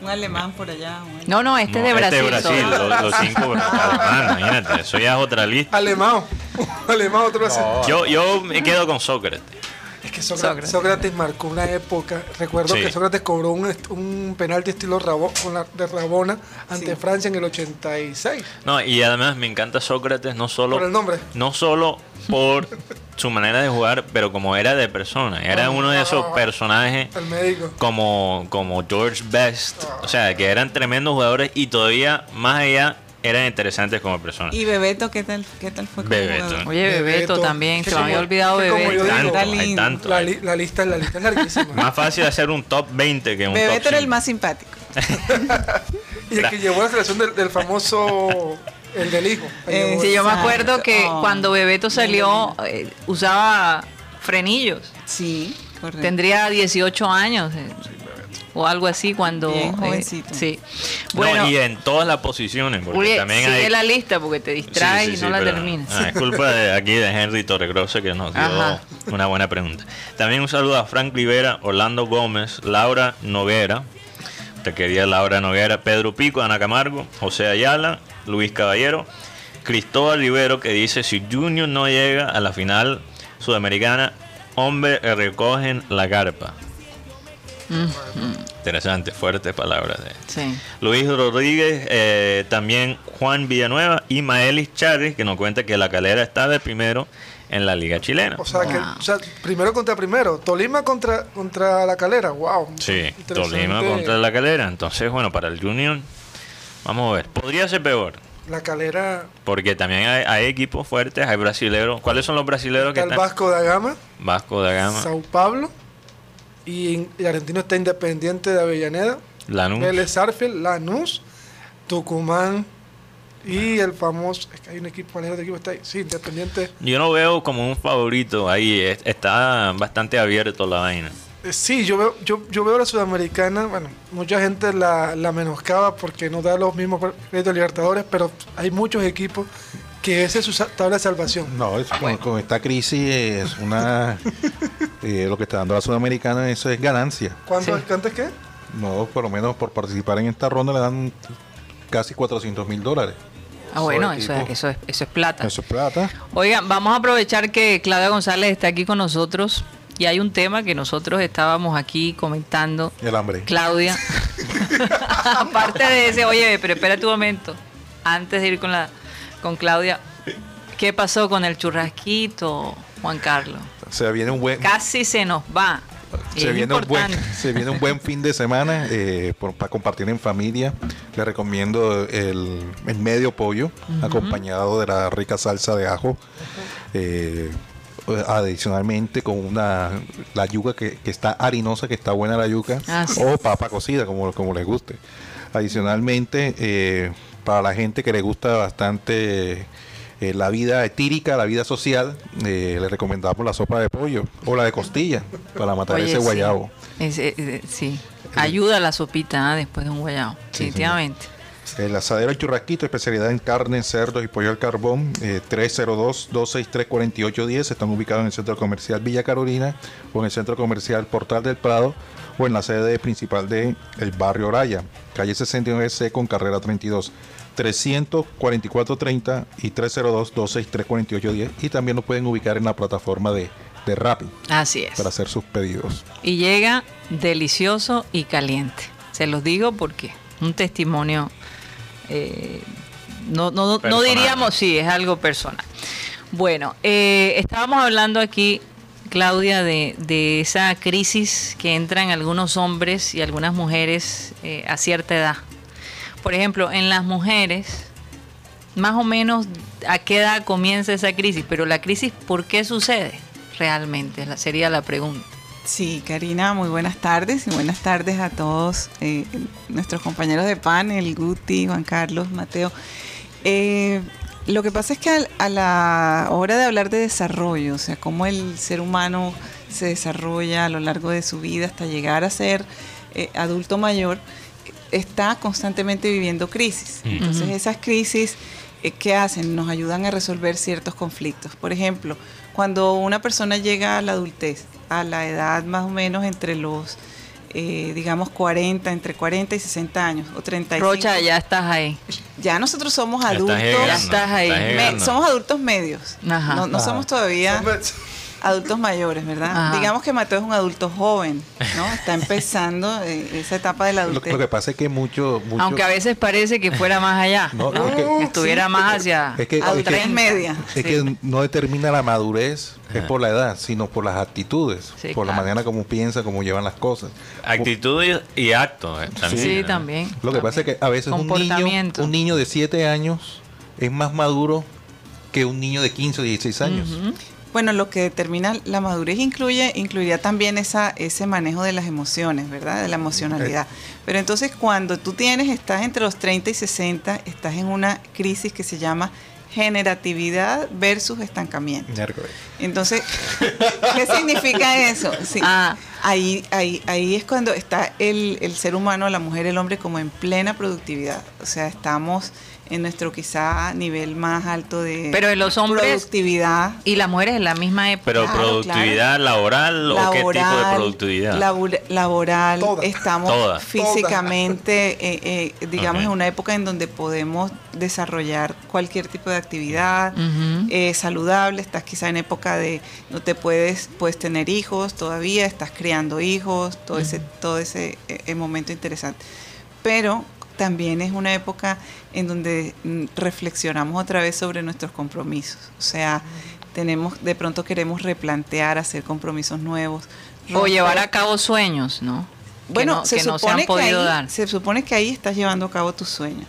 Un alemán por allá. No, no, este No, es de Brasil. Este de Brasil, los, los cinco. Ah, imagínate, eso ya es otra lista. Alemán. Alemán, otro Brasil. Yo, yo me quedo con Sócrates. Es que Sócrates, Sócrates. Sócrates marcó una época. Recuerdo Sí. que Sócrates cobró un, un penalti estilo Rabo- con la, de Rabona ante Sí. Francia en el 86. No, y además me encanta Sócrates no solo Por el nombre. no solo por su manera de jugar, pero como era de persona. Era uno de esos personajes El médico. como, como George Best, o sea, que eran tremendos jugadores y todavía más allá eran interesantes como personas. ¿Y Bebeto qué tal, qué tal fue como Bebeto. jugador? Oye, Bebeto, Bebeto, también. Se me había como- olvidado como Bebeto. Tanto, hay lindo. tanto. La, li- la lista, la lista es larguísima. Más fácil hacer un top 20 que un Bebeto top era el 5. más simpático. y el que llevó la selección del, del famoso. El del hijo. Eh, Sí, yo me acuerdo que Oh. cuando Bebeto salió eh, usaba frenillos. Sí, correcto. Tendría 18 años eh, o algo así cuando... Bien eh, sí. No, Bueno, y en todas las posiciones, porque también sigue hay... la lista porque te Sí, distraes sí, y sí, no la pero- terminas. ah, es culpa de aquí de Henry Torregrosa que nos dio Ajá. una buena pregunta. También un saludo a Frank Rivera, Orlando Gómez, Laura Noguera, te quería Laura Noguera, Pedro Pico, Ana Camargo, José Ayala, Luis Caballero, Cristóbal Rivero que dice si Junior no llega a la final sudamericana, hombre recogen la carpa. Interesante, fuertes palabras de Sí. Luis Rodríguez, eh, también Juan Villanueva y Maelis Charri, que nos cuenta que la calera está de primero en la liga chilena. O sea, que, Wow. o sea, primero contra primero. Tolima contra, contra la calera. Wow. Sí. Tolima contra la calera. Entonces, bueno, para el Junior, vamos a ver. Podría ser peor, La calera. porque también hay, hay equipos fuertes, hay brasileros. ¿Cuáles son los brasileros que Está el están? Vasco da Gama, Vasco da Gama, Sao Paulo. Y, y Argentino está Independiente de Avellaneda. Lanús. Vélez Arfield, Lanús, Tucumán. Y el famoso. Es que hay un equipo, ¿cuál es el otro equipo? Está ahí. Sí, Independiente. Yo no veo como un favorito ahí. es- Está bastante abierto la vaina. Eh, Sí, yo veo, yo, yo veo la sudamericana, bueno, mucha gente la, la menoscaba porque no da los mismos créditos Libertadores, pero hay muchos equipos que esa es su tabla de salvación. No, es- con, con esta crisis es una. eh, lo que está dando la Sudamericana eso es ganancia. ¿Cuánto Sí. antes qué? No, por lo menos por participar en esta ronda le dan casi 400 mil dólares. Ah, bueno, eso es, eso, es, eso es plata. Eso es plata. Oigan, vamos a aprovechar que Claudia González está aquí con nosotros y hay un tema que nosotros estábamos aquí comentando. El hambre. Claudia, aparte de ese, oye, pero espera tu momento, antes de ir con la con Claudia, ¿qué pasó con el churrasquito, Juan Carlos? Viene un buen. Casi se nos va. Se viene, un buen, importante. se viene un buen fin de semana eh, por- para compartir en familia. Les recomiendo el, el medio pollo, acompañado de la rica salsa de ajo. Eh, adicionalmente con una la yuca que, que está harinosa, que está buena la yuca, Ah, sí. o papa cocida, como, como les guste. Adicionalmente, eh, para la gente que le gusta bastante eh, la vida etírica, la vida social, eh, le recomendamos la sopa de pollo o la de costilla para matar Oye, ese sí. guayabo. Es- eh, eh, sí, ayuda la sopita ah, después de un guayabo, Sí, definitivamente. El asadero El Churrasquito, especialidad en carne, cerdo y pollo al carbón, eh, 302-263-4810. Están ubicados en el Centro Comercial Villa Carolina o en el Centro Comercial Portal del Prado o en la sede principal de el barrio Oraya, calle 69C con carrera 32. 344-30 y 302-263-4810 y también lo pueden ubicar en la plataforma de, de Rappi Así es. para hacer sus pedidos. Y llega delicioso y caliente. Se los digo porque un testimonio, eh, no, no, no diríamos, sí, es algo personal. Bueno, eh, estábamos hablando aquí, Claudia, de, de esa crisis que entran algunos hombres y algunas mujeres eh, a cierta edad. Por ejemplo, en las mujeres, más o menos a qué edad comienza esa crisis, pero la crisis, ¿por qué sucede realmente? La- Sería la pregunta. Sí, Karina, muy buenas tardes y buenas tardes a todos eh, nuestros compañeros de panel, Guti, Juan Carlos, Mateo. Eh, lo que pasa es que al- a la hora de hablar de desarrollo, o sea, cómo el ser humano se desarrolla a lo largo de su vida hasta llegar a ser eh, adulto mayor, está constantemente viviendo crisis. Mm. Entonces esas crisis, eh, ¿qué hacen? Nos ayudan a resolver ciertos conflictos. Por ejemplo, cuando una persona llega a la adultez, a la edad más o menos entre los, eh, digamos, 40, entre 40 y 60 años, o 35. Rocha, ya estás ahí. Ya nosotros somos Ya estás adultos. llegando, Ya estás ahí. estás me- somos adultos medios. Ajá. No, no Ajá. somos todavía adultos mayores, ¿verdad? Ajá. Digamos que Mateo es un adulto joven, ¿no? Está empezando eh, esa etapa de la Lo, adultez. lo que pasa es que mucho, mucho Aunque a veces parece que fuera más allá. No, ¿no? es que- Que estuviera más hacia. es que, es Adultez que- media. es que no determina la madurez es por la edad, sino por las actitudes, Sí, por la manera como piensa, como llevan las cosas. Actitud y, y acto. eh, también, Sí, también. Lo que pasa es que a veces un niño, un niño de 7 años es más maduro que un niño de 15 o 16 años. Ujú. Bueno, lo que determina la madurez incluye, incluiría también esa, ese manejo de las emociones, ¿verdad? De la emocionalidad. Pero entonces cuando tú tienes, estás entre los 30 y 60, estás en una crisis que se llama generatividad versus estancamiento. Entonces, ¿qué significa eso? Sí, Ah. ahí, ahí, ahí es cuando está el, el ser humano, la mujer, el hombre como en plena productividad. O sea, estamos en nuestro quizá nivel más alto de Pero en los hombres- productividad. Y las mujeres en la misma época. Pero Claro, productividad laboral o qué tipo de Laboral, productividad. labor- laboral, Toda. estamos Toda. físicamente, eh, eh, digamos, Ok. en una época en donde podemos desarrollar cualquier tipo de actividad Ujú. eh, saludable. Estás quizá en época de no te puedes, puedes tener hijos todavía, estás criando hijos, todo ese, todo ese eh, eh, momento interesante. Pero también es una época en donde mm, reflexionamos otra vez sobre nuestros compromisos. O sea, tenemos, de pronto queremos replantear, hacer compromisos nuevos. O llevar a cabo sueños, ¿no? Que bueno, no- se, que no se supone han podido que ahí, dar. se supone que ahí estás llevando a cabo tus sueños,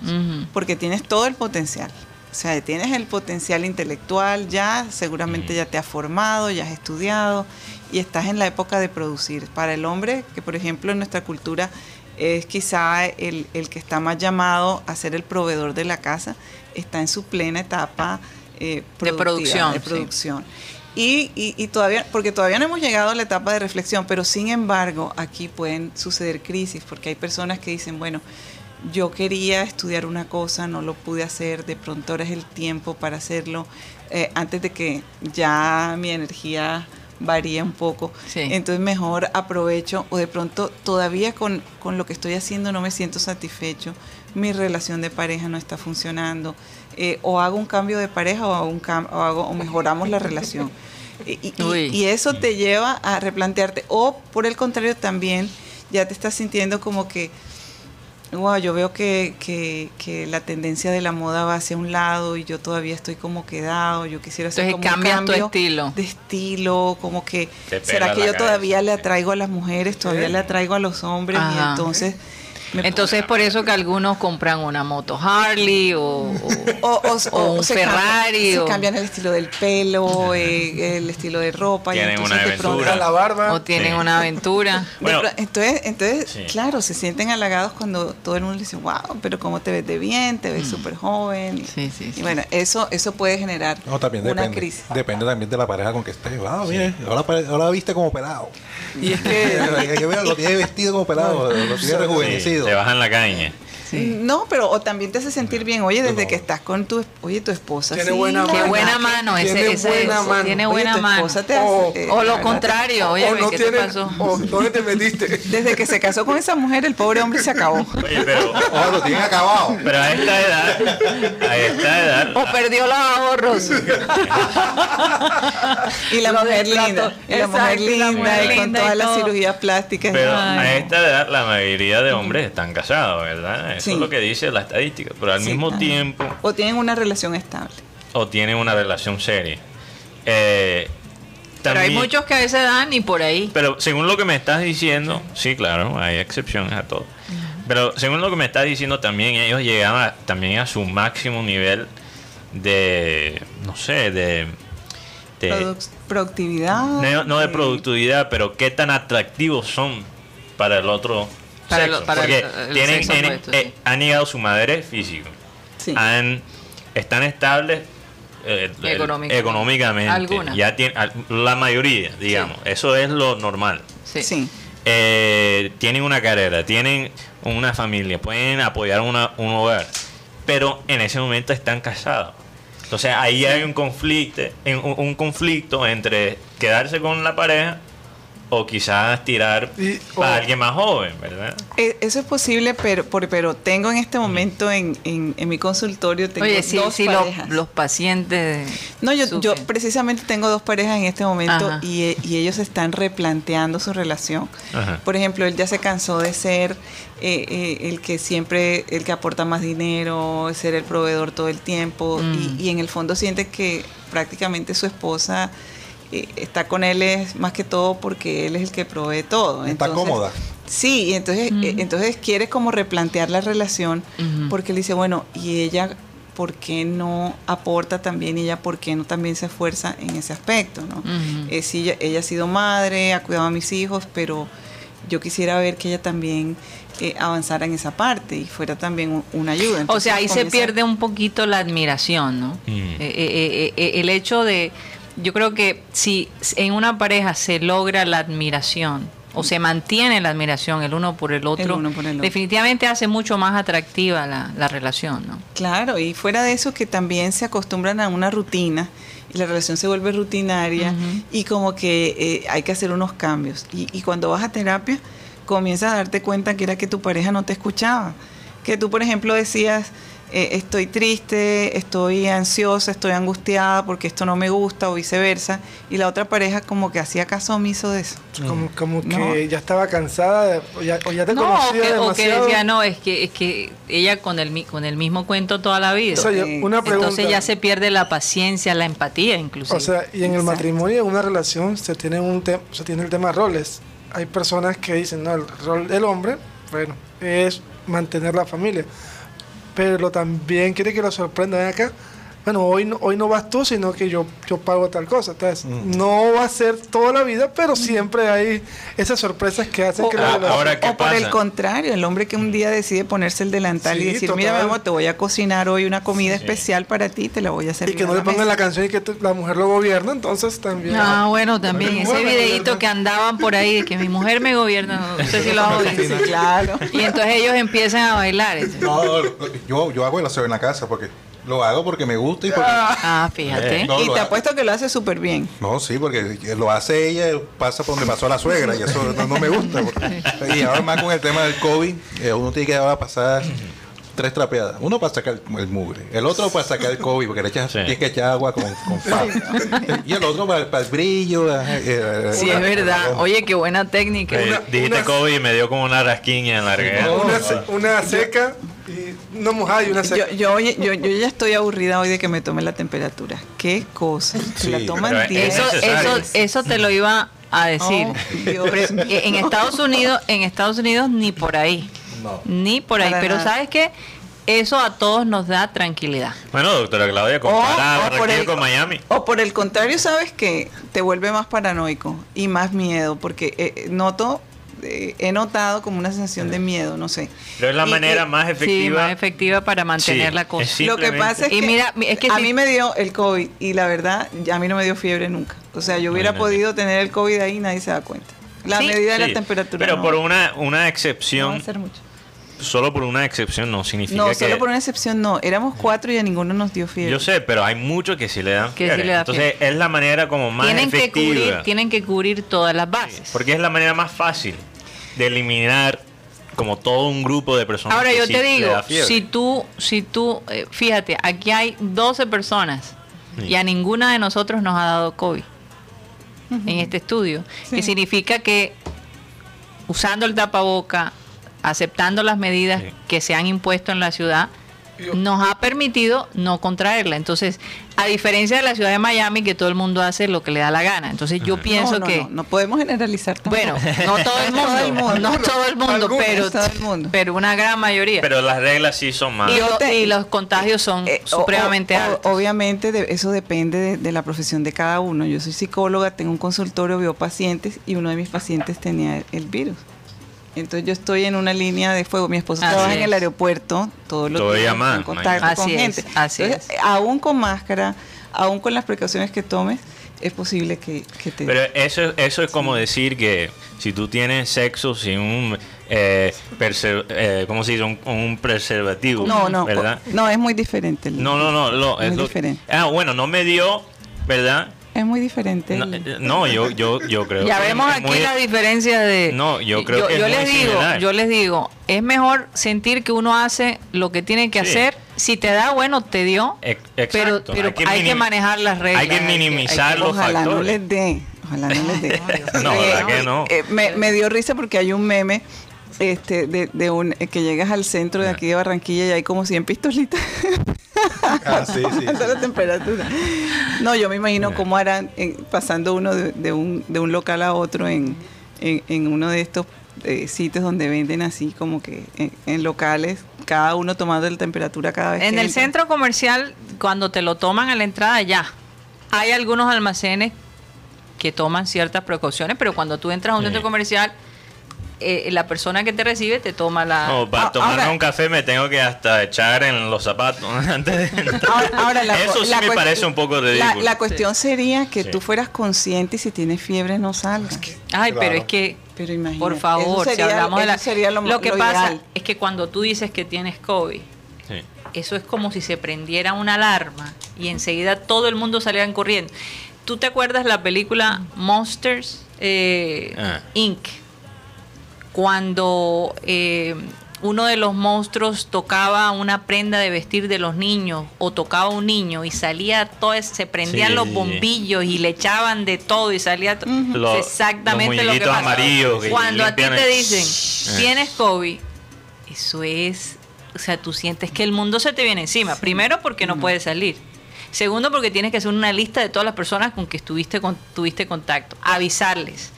porque tienes todo el potencial. O sea, tienes el potencial intelectual ya, seguramente ya te has formado, ya has estudiado y estás en la época de producir. Para el hombre, que por ejemplo en nuestra cultura es quizá el, el que está más llamado a ser el proveedor de la casa, está en su plena etapa eh, De producción, De sí. producción. Y, y- y todavía, porque todavía no hemos llegado a la etapa de reflexión, pero sin embargo aquí pueden suceder crisis, porque hay personas que dicen, bueno, yo quería estudiar una cosa, no lo pude hacer, de pronto ahora es el tiempo para hacerlo, eh, antes de que ya mi energía varíe un poco. Sí. Entonces mejor aprovecho, o de pronto todavía con, con lo que estoy haciendo no me siento satisfecho, mi relación de pareja no está funcionando, eh, o hago un cambio de pareja o, hago un cam- o, hago, o mejoramos la relación. Y, y eso te lleva a replantearte, o por el contrario también ya te estás sintiendo como que, wow, yo veo que, que, que la tendencia de la moda va hacia un lado y yo todavía estoy como quedado, yo quisiera hacer Entonces como un cambias tu cambio estilo. de estilo, como que será que yo todavía le atraigo a las mujeres, todavía le atraigo a los hombres y entonces Entonces por eso que algunos compran una moto Harley o, o- o, o- o un se Ferrari cambian, se cambian el estilo del pelo, eh, el estilo de ropa y Tienen entonces una aventura. la barba. o tienen Sí. una aventura. Bueno. entonces, entonces Sí. claro, se sienten halagados cuando todo el mundo le dice, wow, pero cómo te ves de bien, te ves súper joven. Mm. Sí, sí, sí. Y bueno, eso, eso puede generar No, también una depende. crisis. Depende también de la pareja con que estés. Ah, mire, ahora, ahora viste como pelado. Y es que lo tiene vestido como pelado, lo tiene rejuvenecido. Te bajan la caña. Sí. No, pero o también te hace sentir bien, oye, desde No. que estás con tu, oye, tu esposa. Tiene sí, buena mano. Qué buena mano, ese, Tiene ese buena es- mano. tiene buena mano. esposa te hace, O- eh, O lo contrario, oye, o no ¿qué tiene, te pasó? o ¿dónde te metiste? Desde que se casó con esa mujer, el pobre hombre se acabó. Oye, pero, Oh, lo tienen acabado. pero a esta edad, a esta edad, O perdió los ahorros. Y la mujer linda, y la mujer linda, y con todas las cirugías plásticas. pero Ay. a esta edad la mayoría de hombres están casados, ¿verdad? Eso Sí. es lo que dice la estadística. Pero al Sí, mismo claro. tiempo, O tienen una relación estable. o tienen una relación seria. Eh, Pero hay muchos que a veces dan y por ahí. Pero según lo que me estás diciendo, sí, claro, hay excepciones a todo. Pero según lo que me estás diciendo, también ellos llegaban a- también a su máximo nivel de, no sé, de... de- Produc- productividad. no, no de productividad, pero qué tan atractivos son para el otro Para sexo. para Porque el- el tienen, sexo tienen- eh, sí. han llegado a su madre físico. Sí. Han, están estables eh, Económicamente. Algunas. Ya tiene, la mayoría, digamos. Eso es lo normal. Sí. Sí. Eh, tienen una carrera, tienen una familia, pueden apoyar una, un hogar, pero en ese momento están casados. Entonces ahí hay un conflicto, un conflicto entre quedarse con la pareja o quizás tirar Y- a o- alguien más joven, ¿verdad? E- Eso es posible, pero, por- pero tengo en este momento en, en, en mi consultorio tengo Oye, sí, dos sí, parejas. los pacientes. No, yo, yo precisamente tengo dos parejas en este momento y, e- y ellos están replanteando su relación. Ajá. Por ejemplo, él ya se cansó de ser eh, eh, el que siempre, el que aporta más dinero, ser el proveedor todo el tiempo Mm. y, y en el fondo siente que prácticamente su esposa eh, está con él es más que todo porque él es el que provee todo. Está cómoda. Sí, y entonces, eh, entonces quiere como replantear la relación porque él dice, bueno, y ella, ¿por qué no aporta también? Y ella, ¿por qué no también se esfuerza en ese aspecto? ¿no? Eh, sí, ella, ella ha sido madre, ha cuidado a mis hijos, pero yo quisiera ver que ella también eh, avanzara en esa parte y fuera también un- una ayuda. O Entonces, sea, ahí se pierde un poquito la admiración, ¿no? Mm. Eh, eh, eh, eh, el hecho de, yo creo que si en una pareja se logra la admiración o se mantiene la admiración el uno por el otro, uno por el otro. definitivamente hace mucho más atractiva la, la relación, ¿no? Claro, y fuera de eso que también se acostumbran a una rutina y la relación se vuelve rutinaria y como que eh, hay que hacer unos cambios. Y, y cuando vas a terapia comienzas a darte cuenta que era que tu pareja no te escuchaba. Que tú, por ejemplo, decías, eh, estoy triste, estoy ansiosa, estoy angustiada porque esto no me gusta o viceversa. Y la otra pareja como que hacía caso omiso de eso. Como, como No. que ya estaba cansada de- o, ya, o ya te No, o conocía que, o que demasiado. decía, no, es que, es que ella con el, con el mismo cuento toda la vida. O sea, yo- Sí. una pregunta. Entonces ya se pierde la paciencia, la empatía inclusive. O sea, y en el matrimonio, en una relación, se tiene, un te- se tiene el tema de roles. Hay personas que dicen, no, el rol del hombre, bueno, es mantener la familia. Pero también quiere que lo sorprenda. Ven acá, bueno, hoy no, hoy no vas tú, sino que yo, yo pago tal cosa. Entonces, no va a ser toda la vida, pero siempre hay esas sorpresas que hacen O, que Ah, la o- relación- ahora, ¿qué o por el contrario, el hombre que un día decide ponerse el delantal Sí, y decir, mira, total. amor, te voy a cocinar hoy una comida especial para ti, te la voy a hacer. Y que no le pongan la canción y que te- la mujer lo gobierna, entonces también. Ah, bueno, también ese bueno, ¿verdad? que andaban por ahí de que mi mujer me gobierna, no sé si lo has oído. Claro. Y entonces ellos empiezan a bailar. No, yo, yo hago el aseo en la casa porque lo hago porque me gusta y porque... Ah, fíjate. Eh, No, y lo te ha- apuesto que lo hace súper bien. No, sí, porque lo hace ella, pasa por donde pasó la suegra y eso no, no me gusta. porque- y ahora más con el tema del COVID, eh, uno tiene que ahora pasar tres trapeadas. Uno para sacar el mugre, el otro para sacar el COVID, porque le echas, Sí. tienes que echar agua con, con. Y el otro para, para el brillo. eh, eh, Sí, es verdad. Oye, qué buena técnica. Eh, Una- dijiste una- COVID y me dio como una rasquiña en la garganta. Una, se- una seca y una mojada y una seca. Yo, yo, oye, yo, yo ya estoy aburrida hoy de que me tome la temperatura. ¿Qué cosa? Se Sí, la toman pero es diez. Eso, eso, eso te lo iba a decir. Oh, en Estados Unidos, en Estados Unidos ni por ahí. No. Ni por ahí. Para Pero nada. sabes qué? Eso a todos nos da tranquilidad. Bueno, doctora Claudia, O- compara o por Barranquilla el- con Miami. O por el contrario, ¿sabes que Te vuelve más paranoico y más miedo, porque eh, noto, eh, he notado como una sensación de miedo, no sé. Pero es la Y- manera y- más Sí, efectiva. más efectiva para mantener Sí, la cosa. Lo que pasa es Y que, mira, es que a si- mí me dio el COVID y la verdad, ya a mí no me dio fiebre nunca. O sea, yo hubiera podido tener el COVID ahí y nadie se da cuenta. La Sí. medida de Sí, la temperatura Pero no, por una, una no va a excepción, ser mucho. Solo por una excepción no significa No, que... solo por una excepción no. Éramos cuatro y a ninguno nos dio fiebre. Yo sé, pero hay muchos que sí le dan Que sí fiebre. le da Entonces es la manera como más tienen que efectiva. cubrir, tienen que cubrir todas las bases. Porque es la manera más fácil de eliminar como todo un grupo de personas. Ahora que yo sí te digo, si tú, si tú, eh, fíjate, aquí hay 12 personas Sí. y a ninguna de nosotros nos ha dado COVID en este estudio, Sí. que significa que usando el tapaboca, aceptando las medidas Sí. que se han impuesto en la ciudad, nos ha permitido no contraerla. Entonces, a diferencia de la ciudad de Miami, que todo el mundo hace lo que le da la gana. Entonces, yo pienso no, no, que... no, no podemos generalizar tampoco. Bueno, no todo el mundo, no todo el mundo, Algunos, pero, todo el mundo. pero una gran mayoría. Pero las reglas sí son más. y, lo- y los contagios son Eh, supremamente o- o- altos. Obviamente de- eso depende de, de la profesión de cada uno. Yo soy psicóloga, tengo un consultorio, veo pacientes y uno de mis pacientes tenía el virus. Entonces yo estoy en una línea de fuego. Mi esposo Así trabaja en es. el aeropuerto todos los Todavía días más, en contacto con Así es, gente. así Entonces, es. aún con máscara, aún con las precauciones que tomes, es posible que, que te... Pero eso, eso es como decir que si tú tienes sexo sin un, eh, perse- eh, ¿cómo se dice? Un, un preservativo, no, no, ¿verdad? no, es muy diferente. No, no, no, no, es Muy lo- diferente. Ah, bueno, no me dio, ¿verdad? Es muy diferente. No, eh, no, yo, yo, yo creo Ya que vemos es aquí muy- la diferencia de. No, yo creo que es yo muy les digo, similar. yo les digo, es mejor sentir que uno hace lo que tiene que Sí. hacer. Si te da, bueno, te dio. Ex- pero exacto. pero hay que, minim- manejar las reglas. Hay que minimizar los Ojalá no factores. les dé. Ojalá no les dé. No, ¿verdad que no? eh, me, me dio risa porque hay un meme este, de, de un, que llegas al centro de aquí de Barranquilla y hay como 100 pistolitas. Ah, sí, sí, la temperatura. No, yo me imagino cómo harán eh, pasando uno de, de un, de un local a otro en, en, en uno de estos eh, sitios donde venden así como que en, en locales, cada uno tomando la temperatura cada vez En que el entra. centro comercial, cuando te lo toman a la entrada, ya. Hay algunos almacenes que toman ciertas precauciones, pero cuando tú entras a un Sí. centro comercial, eh, la persona que te recibe te toma la... No, para Ah, tomarme ahora- un café me tengo que hasta echar en los zapatos antes de entrar. Ahora, ahora la, Eso sí la me parece un poco la- ridículo. La, cuestión sería que Sí. tú fueras consciente y si tienes fiebre no salgas. Ay, pero es que, Pero imagínate, por favor, eso sería- si hablamos de la... sería lo, que lo pasa ideal. es que cuando tú dices que tienes COVID, Sí. eso es como si se prendiera una alarma y enseguida todo el mundo saliera corriendo. ¿Tú te acuerdas la película Monsters eh, Ah. Inc? Cuando eh, uno de los monstruos tocaba una prenda de vestir de los niños o tocaba a un niño y salía todo, se prendían Sí, los bombillos y le echaban de todo y salía to- Lo- es exactamente los lo que pasa. amarillos que Cuando a ti te dicen Eh. tienes COVID, eso es, o sea, tú sientes que el mundo se te viene encima. Primero porque no puedes salir. Segundo porque tienes que hacer una lista de todas las personas con que estuviste con, tuviste contacto, avisarles.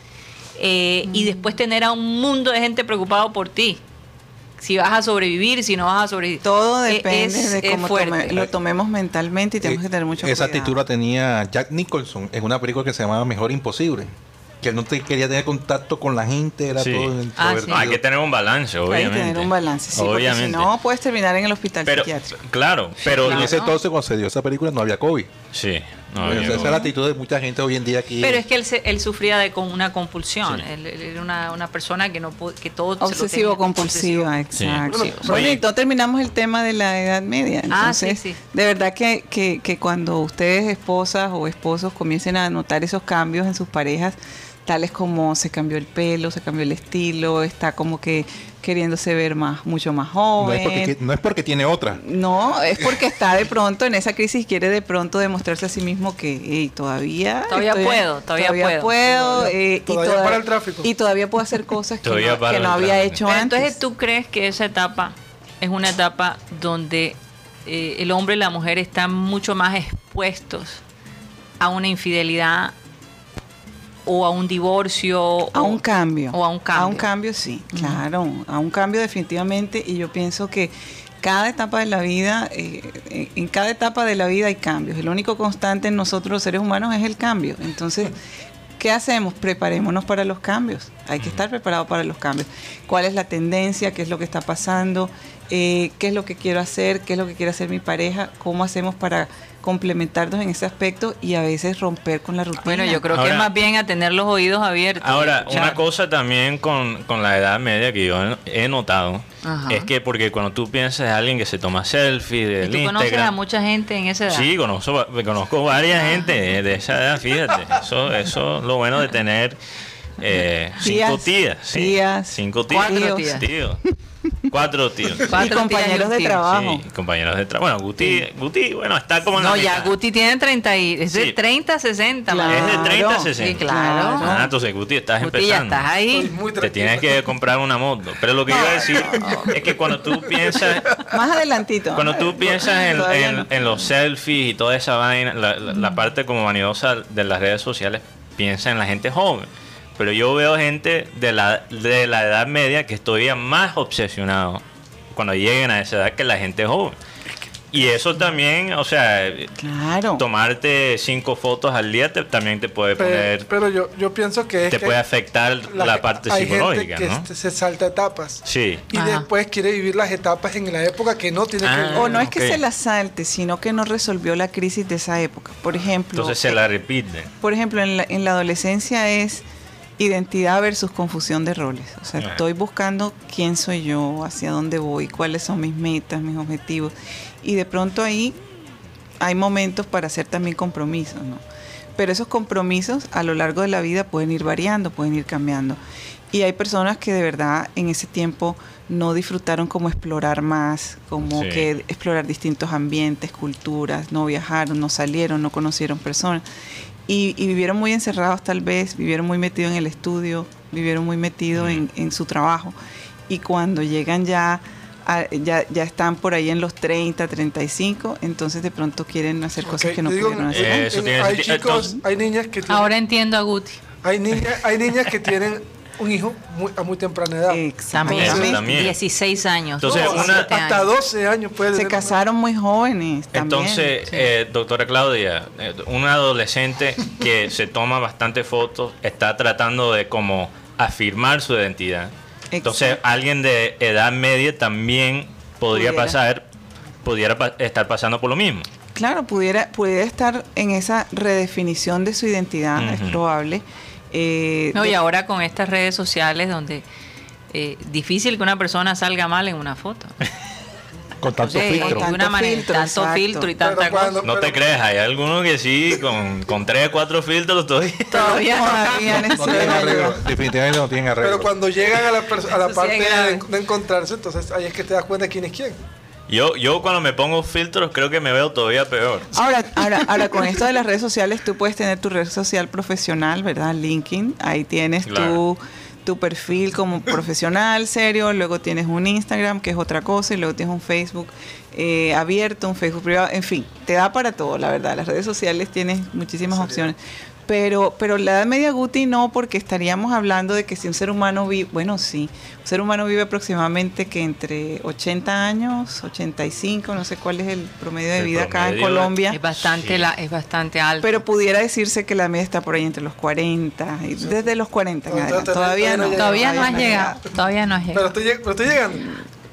Eh, Y después tener a un mundo de gente preocupado por ti. Si vas a sobrevivir, si no vas a sobrevivir. Todo Eh, depende es- de cómo tome- lo tomemos mentalmente y tenemos que tener mucho Esa cuidado. actitud la tenía Jack Nicholson en una película que se llamaba Mejor Imposible. Que él no te- quería tener contacto con la gente, era Sí. todo Ah, introvertido. sí. No, hay que tener un balance, Hay obviamente. que tener un balance, sí, porque Obviamente. si no puedes terminar en el hospital pero, psiquiátrico. claro, pero... En ese entonces, cuando se dio esa película, no había COVID. Sí. No, Esa- es la actitud de mucha gente hoy en día aquí. Pero es que él, se- él sufría de con una compulsión. Sí. Él, él era una, una persona que no que todo Obsesivo compulsiva, exacto. Sí. Bueno, y entonces terminamos el tema de la edad media. Ah, Entonces, sí, sí. de verdad que, que, que cuando ustedes, esposas o esposos, comiencen a notar esos cambios en sus parejas, tales como se cambió el pelo, se cambió el estilo, está como que queriéndose ver más, mucho más no, joven. es porque, no es porque tiene otra. No, es porque está de pronto en esa crisis, quiere de pronto demostrarse a sí mismo que "Ey, todavía Todavía estoy- puedo, todavía puedo". puedo, eh, y Todavía toda- para el tráfico. Y todavía puedo hacer cosas que Todavía no, que había tráfico. hecho Pero antes. entonces tú crees que esa etapa es una etapa donde eh, el hombre y la mujer están mucho más expuestos a una infidelidad o a un divorcio A o- un cambio. o a un cambio. A un cambio, sí, claro. A un cambio definitivamente. Y yo pienso que cada etapa de la vida, eh, en- en cada etapa de la vida hay cambios. El único constante en nosotros los seres humanos es el cambio. Entonces, ¿qué hacemos? Preparémonos para los cambios. Hay que estar preparados para los cambios. ¿Cuál es la tendencia? ¿Qué es lo que está pasando? Eh, ¿Qué es lo que quiero hacer? ¿Qué es lo que quiere hacer mi pareja? ¿Cómo hacemos para complementarnos en ese aspecto y a veces romper con la rutina? Bueno, yo creo que es más bien a tener los oídos abiertos. Ahora, una cosa también con, con la edad media que yo he notado Ajá. es que porque cuando tú piensas en alguien que se toma selfie ¿Y del tú conoces a Instagram, mucha gente en esa edad. sí, conozco, conozco varias gente de esa edad, fíjate, eso, eso es lo bueno de tener eh, cinco Tías, tías, sí, tías, cinco tías, cuatro tíos. tíos, cuatro tíos. Cuatro y compañeros tías de trabajo. Sí, compañeros de trabajo. Bueno, Guti, Guti, bueno, está como en No, la ya mitad. Guti tiene 30 y es de Sí. 30 a 60. Claro. Es de 30 a Sí, 60. Sí, claro. Ah, entonces Guti, estás Guti, ya empezando. estás ahí. Te tienes que comprar una moto. Pero lo que iba a decir es que cuando tú piensas, Más adelantito. cuando tú piensas en, en- no. en los selfies y toda esa vaina, la, la- la parte como vanidosa de las redes sociales, piensa en la gente joven. Pero yo veo gente de la, de la edad media que estoy más obsesionado cuando lleguen a esa edad que la gente joven. Y eso también, o sea, Claro. tomarte cinco fotos al día te- también te puede Pero, poner, pero yo, yo pienso que es te que puede afectar la, parte hay psicológica, gente que ¿no? se- salta etapas. Sí. Y Ajá. después quiere vivir las etapas en la época que no tiene Ah. que vivir. O no es que se la salte, sino que no resolvió la crisis de esa época. Por ejemplo, Entonces se la repite. por ejemplo, en la, en la adolescencia es identidad versus confusión de roles. O sea, Ajá. estoy buscando quién soy yo, hacia dónde voy, cuáles son mis metas, mis objetivos. Y de pronto ahí hay momentos para hacer también compromisos, ¿no? Pero esos compromisos a lo largo de la vida pueden ir variando, pueden ir cambiando. Y hay personas que de verdad en ese tiempo no disfrutaron como explorar más, como Sí. que explorar distintos ambientes, culturas, no viajaron, no salieron, no conocieron personas. Y, y vivieron muy encerrados tal vez, vivieron muy metidos en el estudio, vivieron muy metidos en, en su trabajo. Y cuando llegan ya, a- ya, ya están por ahí en los 30, 35, entonces de pronto quieren hacer cosas que no digo, pudieron hacer. Eh, eso tiene hay sentido. chicos, hay niñas que tienen, Ahora entiendo a Guti. hay niñas, hay niñas que tienen un hijo muy- a muy temprana edad. Exactamente. También, también. 16 años. Entonces, No, 17 una- hasta años. 12 años puede Se una- casaron muy jóvenes también. Entonces, eh, doctora Claudia, eh, un adolescente que se toma bastante fotos está tratando de como afirmar su identidad. Entonces, alguien de edad media también podría Pudiera. pasar, pudiera pa- estar pasando por lo mismo. Claro, pudiera, pudiera estar en esa redefinición de su identidad, es probable. Eh, No, y de- ahora con estas redes sociales donde eh, difícil que una persona salga mal en una foto. Con tanto Sí, filtro. de Tanto una manera, filtro, tanto exacto. filtro y tanta cuando- cosa. No te creas, hay algunos que sí, con, con tres, cuatro filtros todavía. Todavía no tienen arreglo. Definitivamente no tienen arreglo. Pero cuando llegan a la, a la sí parte de, de encontrarse, entonces ahí es que te das cuenta quién es quién. Yo, yo cuando me pongo filtros creo que me veo todavía peor. Ahora, ahora, ahora con esto de las redes sociales, tú puedes tener tu red social profesional, ¿verdad? LinkedIn, ahí tienes Claro. tu, tu perfil como profesional, serio, luego tienes un Instagram, que es otra cosa, y luego tienes un Facebook eh, abierto, un Facebook privado, en fin, te da para todo, la verdad. Las redes sociales tienes muchísimas opciones. Pero, pero la edad media Guti no, porque estaríamos hablando de que si un ser humano vive, bueno, sí, un ser humano vive aproximadamente que entre 80 años, 85, no sé cuál es el promedio de El vida acá en Colombia. Es bastante, Sí. la, es bastante alto. Pero pudiera decirse que la media está por ahí entre los 40, y desde los 40 en Entonces, adelante. Todavía no. todavía no has llegado. Todavía no has Pero llegado. estoy, pero estoy llegando.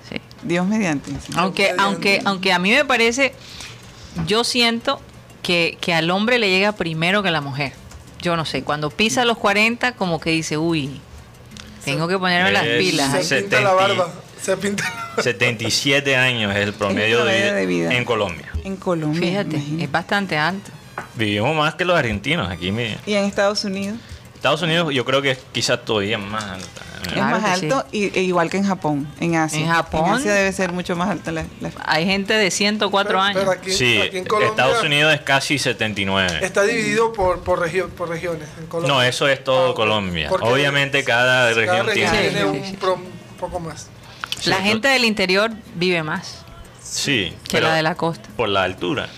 Sí. Dios mediante. sí. Aunque, aunque, aunque a mí me parece, yo siento que, que al hombre le llega primero que a la mujer. Yo no sé, cuando pisa los 40, como que dice, uy, tengo que ponerme las Es- pilas. Se se- pinta la 70. barba. Se pinta. 77 años es el promedio, promedio de, de vida. en Colombia. En Colombia. Fíjate, es bastante alto. Vivimos más que los argentinos aquí. mire. Y en Estados Unidos Estados Unidos yo creo que es quizás todavía más alta. es Claro más alto, y, e igual que en Japón, en Asia. En Japón- Asia debe ser mucho más alta la, la- Hay gente de 104 Pero- años. pero aquí, Sí, aquí en Colombia Estados Unidos es casi 79. está dividido por, por, regio- por regiones. En Colombia. No, eso es todo Ah, Colombia. Obviamente cada cada región región tiene... tiene Sí, un, sí, sí. pro- un poco más. Sí, la gente del interior vive más Sí, que la de la costa. por la altura.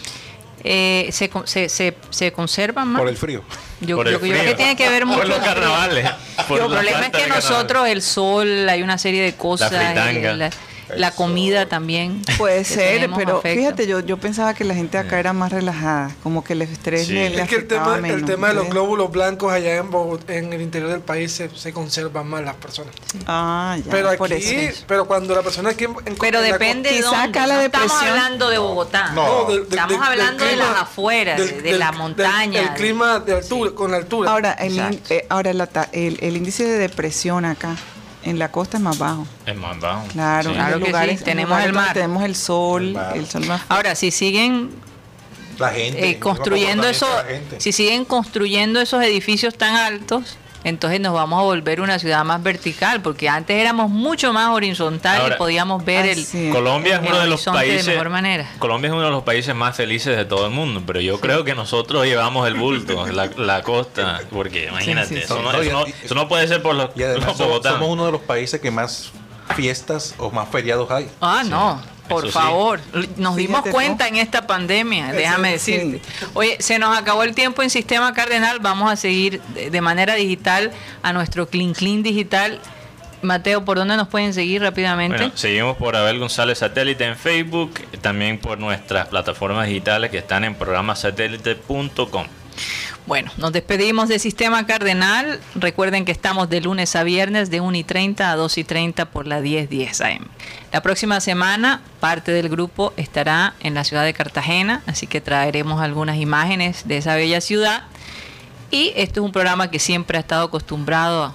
Eh, se, con- se, se, se conservan más. Por el frío. Yo, por el yo creo frío. que tiene que ver mucho. Por los frío. carnavales. por el problema es que nosotros, el sol, hay una serie de cosas. La, la comida también. Puede ser, pero afecto. fíjate, yo, yo pensaba que la gente acá era más relajada, como que el estrés Sí. le, le Es que el afectaba tema, el menos, tema de los glóbulos blancos allá en, Bogot- en el interior del país se, se conservan más las personas. Ah, ya, pero por aquí, eso. pero cuando la persona aquí en, en- Pero en la depende de dónde. acá la no estamos depresión- hablando de Bogotá. No. del- del- Estamos del- del hablando de clima- las afueras, de- de la montaña, El de- clima de altura, con la altura. Ahora, el, eh, ahora la el, el índice de depresión acá en la costa es más bajo. Es más bajo. Claro, Sí. Claro que lugares, en tenemos el mar. Tenemos el sol, El sol más Ahora, si siguen La gente. eh, construyendo eso esos, si siguen construyendo esos edificios tan altos, entonces nos vamos a volver una ciudad más vertical, porque antes éramos mucho más horizontal Ahora, y podíamos ver el, es. Colombia es el uno de los horizonte de países. mejor manera. Colombia es uno de los países más felices de todo el mundo, pero yo creo que nosotros llevamos el bulto, la, la costa, porque imagínate, sí, sí. Eso, no, eso no- eso no puede ser por los, Y además los somos, uno de los países que más fiestas o más feriados hay. Ah, Sí, no, por eso sí. favor. Nos dimos Fíjate, cuenta ¿no? en esta pandemia, déjame decirte. Oye, se nos acabó el tiempo en Sistema Cardenal. Vamos a seguir de, de manera digital a nuestro Clean Clean Digital. Mateo, ¿por dónde nos pueden seguir rápidamente? Bueno, seguimos por Abel González Satélite en Facebook, también por nuestras plataformas digitales que están en programasatélite.com. Bueno, nos despedimos de Sistema Cardenal. Recuerden que estamos de lunes a viernes de 1 y 30 a 2 y 30 por la 1010 AM. La próxima semana parte del grupo estará en la ciudad de Cartagena, así que traeremos algunas imágenes de esa bella ciudad. Y esto es un programa que siempre ha estado acostumbrado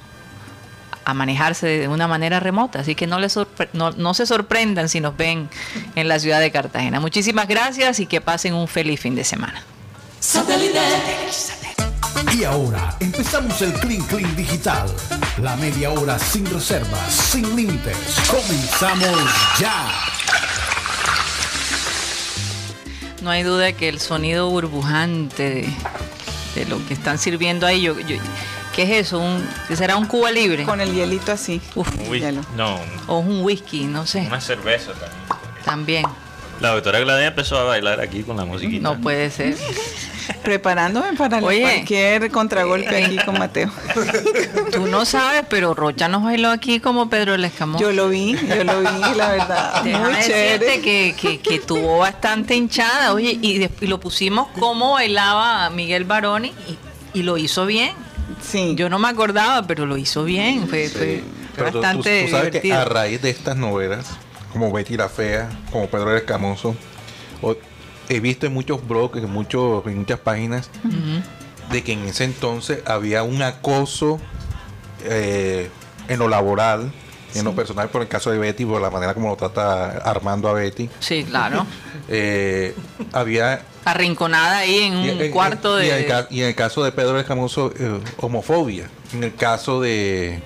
a, manejarse de una manera remota, así que no, no se sorprendan si nos ven en la ciudad de Cartagena. Muchísimas gracias y que pasen un feliz fin de semana. Y ahora empezamos el Clean Clean Digital. La media hora sin reservas, sin límites. Comenzamos ya. No hay duda que el sonido burbujante de, de lo que están sirviendo ahí, yo, yo- ¿qué es eso? Un, ¿qué ¿Será un Cuba libre? Con el hielito así. Uf, Uy, hielo. no, o un whisky, no sé. una cerveza también. También. La doctora Gladia empezó a bailar aquí con la musiquita. No puede ser. Preparándome para Oye. cualquier contragolpe aquí con Mateo. Tú no sabes, pero Rocha nos bailó aquí como Pedro el Escamón. Yo lo vi, yo lo vi, la verdad. Déjame Muy decirte chévere. que, que, que tuvo bastante hinchada, oye, y, y lo pusimos como bailaba Miguel Baroni y, y lo hizo bien. Sí. Yo no me acordaba, pero lo hizo bien. Fue, fue Pero tú- tú- bastante tú sabes que divertido. a raíz de estas novelas, como Betty la Fea, como Pedro el Escamoso, o- he visto en muchos blogs, en, muchos, en muchas páginas, de que en ese entonces había un acoso eh, en lo laboral, en lo personal, por el caso de Betty, por la manera como lo trata Armando a Betty. Sí, claro. Eh, había Arrinconada ahí en un y- cuarto y, de... en el, ca- y en el caso de Pedro Escamoso, eh, homofobia. En el caso de,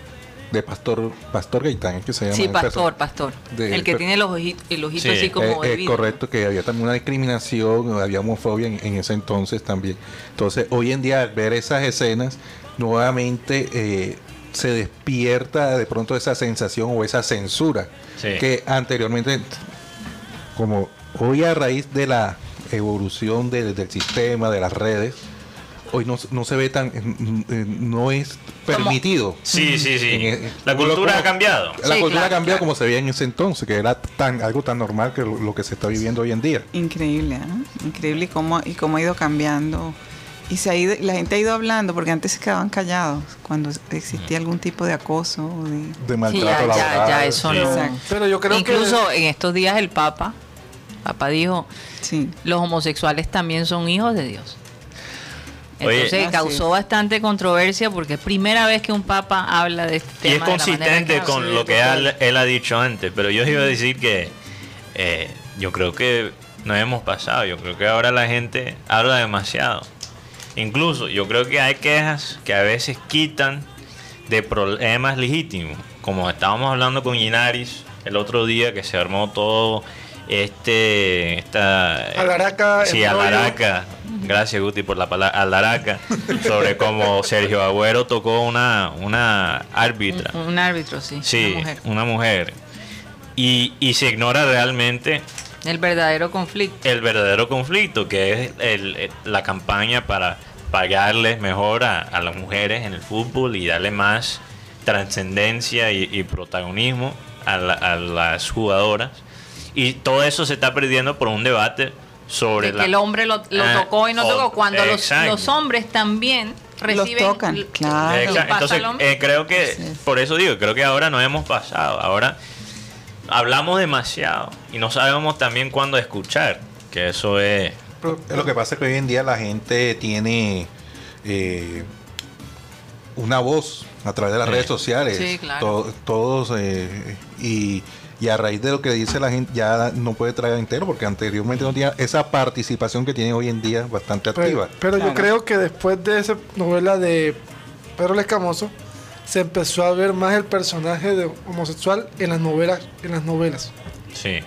de Pastor Pastor Gaitán, es que se llama. Sí, el pastor, pastor. de- el que tiene los ojitos, el ojito Sí, así como Eh, de eh, vidrio. correcto, que había también una discriminación, había homofobia en, en ese entonces también. Entonces, hoy en día, al ver esas escenas, nuevamente eh, se despierta de pronto esa sensación o esa censura Sí. que anteriormente, como hoy a raíz de la evolución del, del sistema, de las redes, hoy no, no se ve tan, eh, eh, no es permitido. Sí, sí, sí. En- en- La cultura como- ha cambiado. La Sí, cultura claro, ha cambiado claro. como se veía en ese entonces, que era tan algo tan normal que lo, lo que se está viviendo hoy en día. Increíble, ¿no? Increíble y cómo, y cómo ha ido cambiando. Y se ha ido, la gente ha ido hablando, porque antes se quedaban callados cuando existía algún tipo de acoso. o de- maltrato ya, ya, laboral. ya, eso Sí. no. Exacto. Pero yo creo Incluso en estos días el Papa, Papa dijo, Sí. los homosexuales también son hijos de Dios. Oye. Entonces Así causó bastante controversia porque es primera vez que un papa habla de este tema. Y es de la manera consistente con habla. lo que él, él ha dicho antes, pero yo iba a decir que eh, yo creo que nos hemos pasado, yo creo que ahora la gente habla demasiado. Incluso yo creo que hay quejas que a veces quitan de problemas legítimos, como estábamos hablando con Inaris el otro día que se armó todo este esta Alaraca, sí. Alaraca gracias Guti por la palabra Alaraca sobre cómo Sergio Agüero tocó una una árbitra Un, un árbitro, sí. Sí, una mujer. una mujer. Y, y se ignora realmente El verdadero conflicto. el verdadero conflicto, que es el- el- la campaña para pagarles mejor a, a las mujeres en el fútbol y darle más trascendencia y, y protagonismo a, la- a las jugadoras. Y todo eso se está perdiendo por un debate sobre De que la- el hombre lo, lo Ah, tocó y no tocó. Cuando los, los hombres también reciben. tocan, l- claro. Entonces, eh, creo que, por eso digo, creo que ahora nos hemos pasado. Ahora hablamos demasiado y no sabemos también cuándo escuchar, que eso es... Pero lo que pasa es que hoy en día la gente tiene eh, una voz a través de las Sí. redes sociales. Sí, claro. To- todos eh, y, y a raíz de lo que dice la gente ya no puede traer entero porque anteriormente no tenía esa participación que tiene hoy en día bastante activa. Pero, yo creo que después de esa novela de Pedro el Escamoso, se empezó a ver más el personaje de homosexual en las novelas. En las novelas. Sí,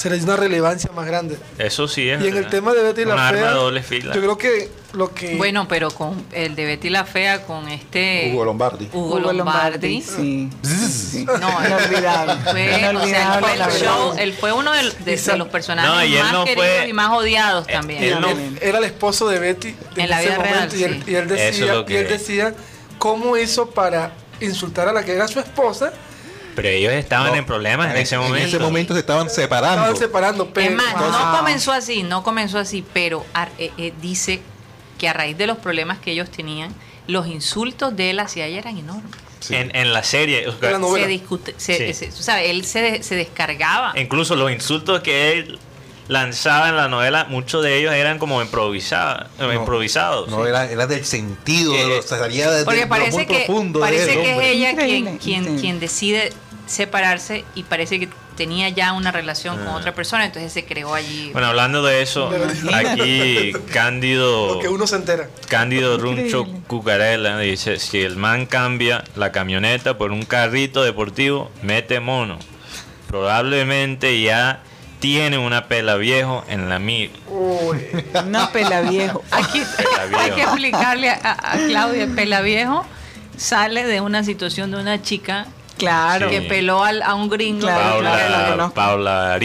Se le dio una relevancia más grande. eso sí es... Y en el tema de Betty la Un arma Fea, doble fila. yo creo que lo que... Bueno, pero con el de Betty la Fea, con este. Hugo Lombardi. Hugo Lombardi. Sí. sí. No, Inolvidable. Fue, o sea, él Inolvidable, fue el la show, él fue uno de, de- de los personajes No, y él más no queridos fue- y más odiados Eh, también. él no- Era el esposo de Betty En la ese vida real, y, él, sí. y él es decía, y él decía cómo hizo para insultar a la que era su esposa Pero ellos estaban No, en problemas en, ese momento. En ese momento se estaban separando. Estaban separando, Es pero más, entonces- no comenzó así, no comenzó así, pero a- eh, eh, dice que a raíz de los problemas que ellos tenían, los insultos de él hacia ella eran enormes. Sí. En, en la serie, En la novela. Se discute, se- Sí. se- él se, de- se descargaba. incluso los insultos que él lanzaba en la novela, muchos de ellos eran como improvisados. No, improvisados No, sí. era, era del sentido, de Eh, lo, salía de, de lo parece muy que, profundo de parece él, que es ella quien, Increíble, quien, increíble. quien decide separarse y parece que tenía ya una relación con Ah. otra persona, entonces se creó allí. Bueno, hablando de eso, aquí Cándido, Lo que uno se entera. Cándido Runcho Increíble. Cucarela dice, si el man cambia la camioneta por un carrito deportivo, mete mono. Probablemente ya tiene una pela viejo en la mil. Una pela viejo. Aquí Pela hay que viejo. explicarle a, a Claudia, el Pelaviejo sale de una situación de una chica Claro. Sí. que peló al- a un gringo. Claro, Claro, claro, Paula.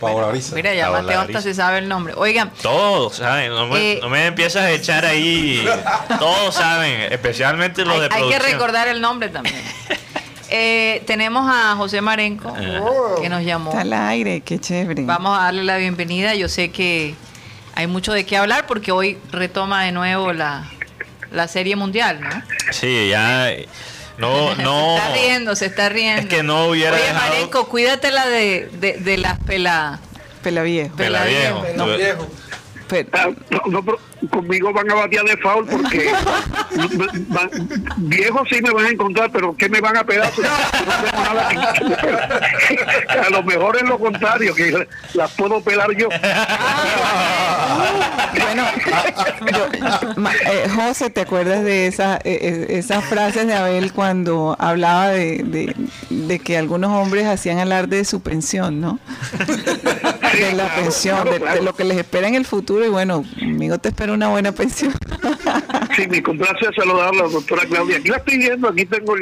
Paula Brisa. Mira, ya Paola Mateo hasta Ariza. se sabe el nombre. Oigan, Todos saben, no me, Eh, no me empiezas a echar ahí. Todos saben, especialmente los hay, de hay que producción. recordar el nombre también. Eh, tenemos a José Marenco, Ah. que nos llamó. Está al aire, qué chévere. Vamos a darle la bienvenida. Yo sé que hay mucho de qué hablar porque hoy retoma de nuevo la, la serie mundial, ¿no? Sí, ya. No, no. Se está riendo, se está riendo. Es que no hubiera Oye, dejado- Marenco, cuídatela de, de, de las pela... Pela viejo. Pela viejo. Pero Tú- viejo. Pero- Ah, no, no, pero conmigo van a batear de foul porque van- viejos sí me van a encontrar, pero ¿qué me van a pegar? si No tengo nada que- A lo mejor es lo contrario, que las puedo pelar yo. Bueno, yo- ma- eh, José, ¿te acuerdas de esa, eh, eh, esas frases de Abel cuando hablaba de, de- de que algunos hombres hacían alarde de su pensión, ¿no? De la claro, pensión, claro, de, de lo que les espera en el futuro y bueno, amigo te espera una buena pensión. Sí, me complace saludar a la doctora Claudia. Aquí la estoy viendo, aquí tengo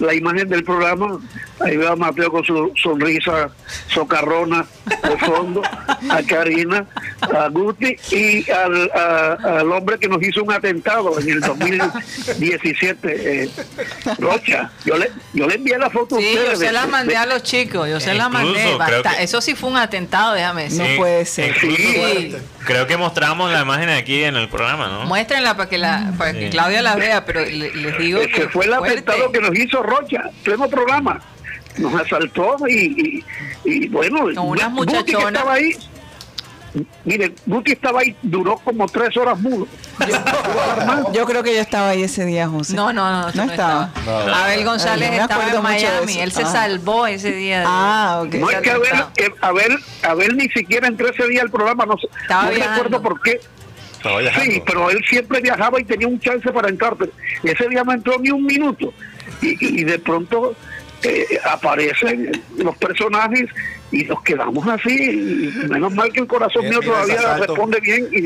la imagen del programa. Ahí veo a Mateo con su sonrisa socarrona de fondo, a Karina, a Guti y al, a- al hombre que nos hizo un atentado en el 2017, eh, Rocha. Yo le, yo le envié la foto a Sí, yo ustedes. se de- la mandé a los chicos, yo se la mandé. que- Eso sí fue un atentado, déjame decir. No Sí, puede ser. incluso Creo que mostramos la imagen aquí en el programa, ¿no? Muéstrenla para que, la, para que Sí. Claudia la vea, pero le- les digo que fue el atentado que nos hizo Rocha, pleno programa. Nos asaltó y, y, y bueno, Con unas Guti que muchachonas. estaba ahí. Mire, Guti estaba ahí, duró como tres horas mudo. Yo creo que yo estaba ahí ese día, José. No, no, no, No no estaba. Abel González Ay, me estaba en Miami, él se Ah. salvó ese día. de- Ah, ok. No es que Abel, eh, Abel, Abel ni siquiera entró ese día al programa, no, sé- Estaba no recuerdo por qué. Estaba viajando. Sí, pero él siempre viajaba y tenía un chance para entrar, pero ese día no entró ni un minuto. Y, y de pronto eh, aparecen los personajes y nos quedamos así. Y menos mal que el corazón Mira, mío mira todavía responde bien y,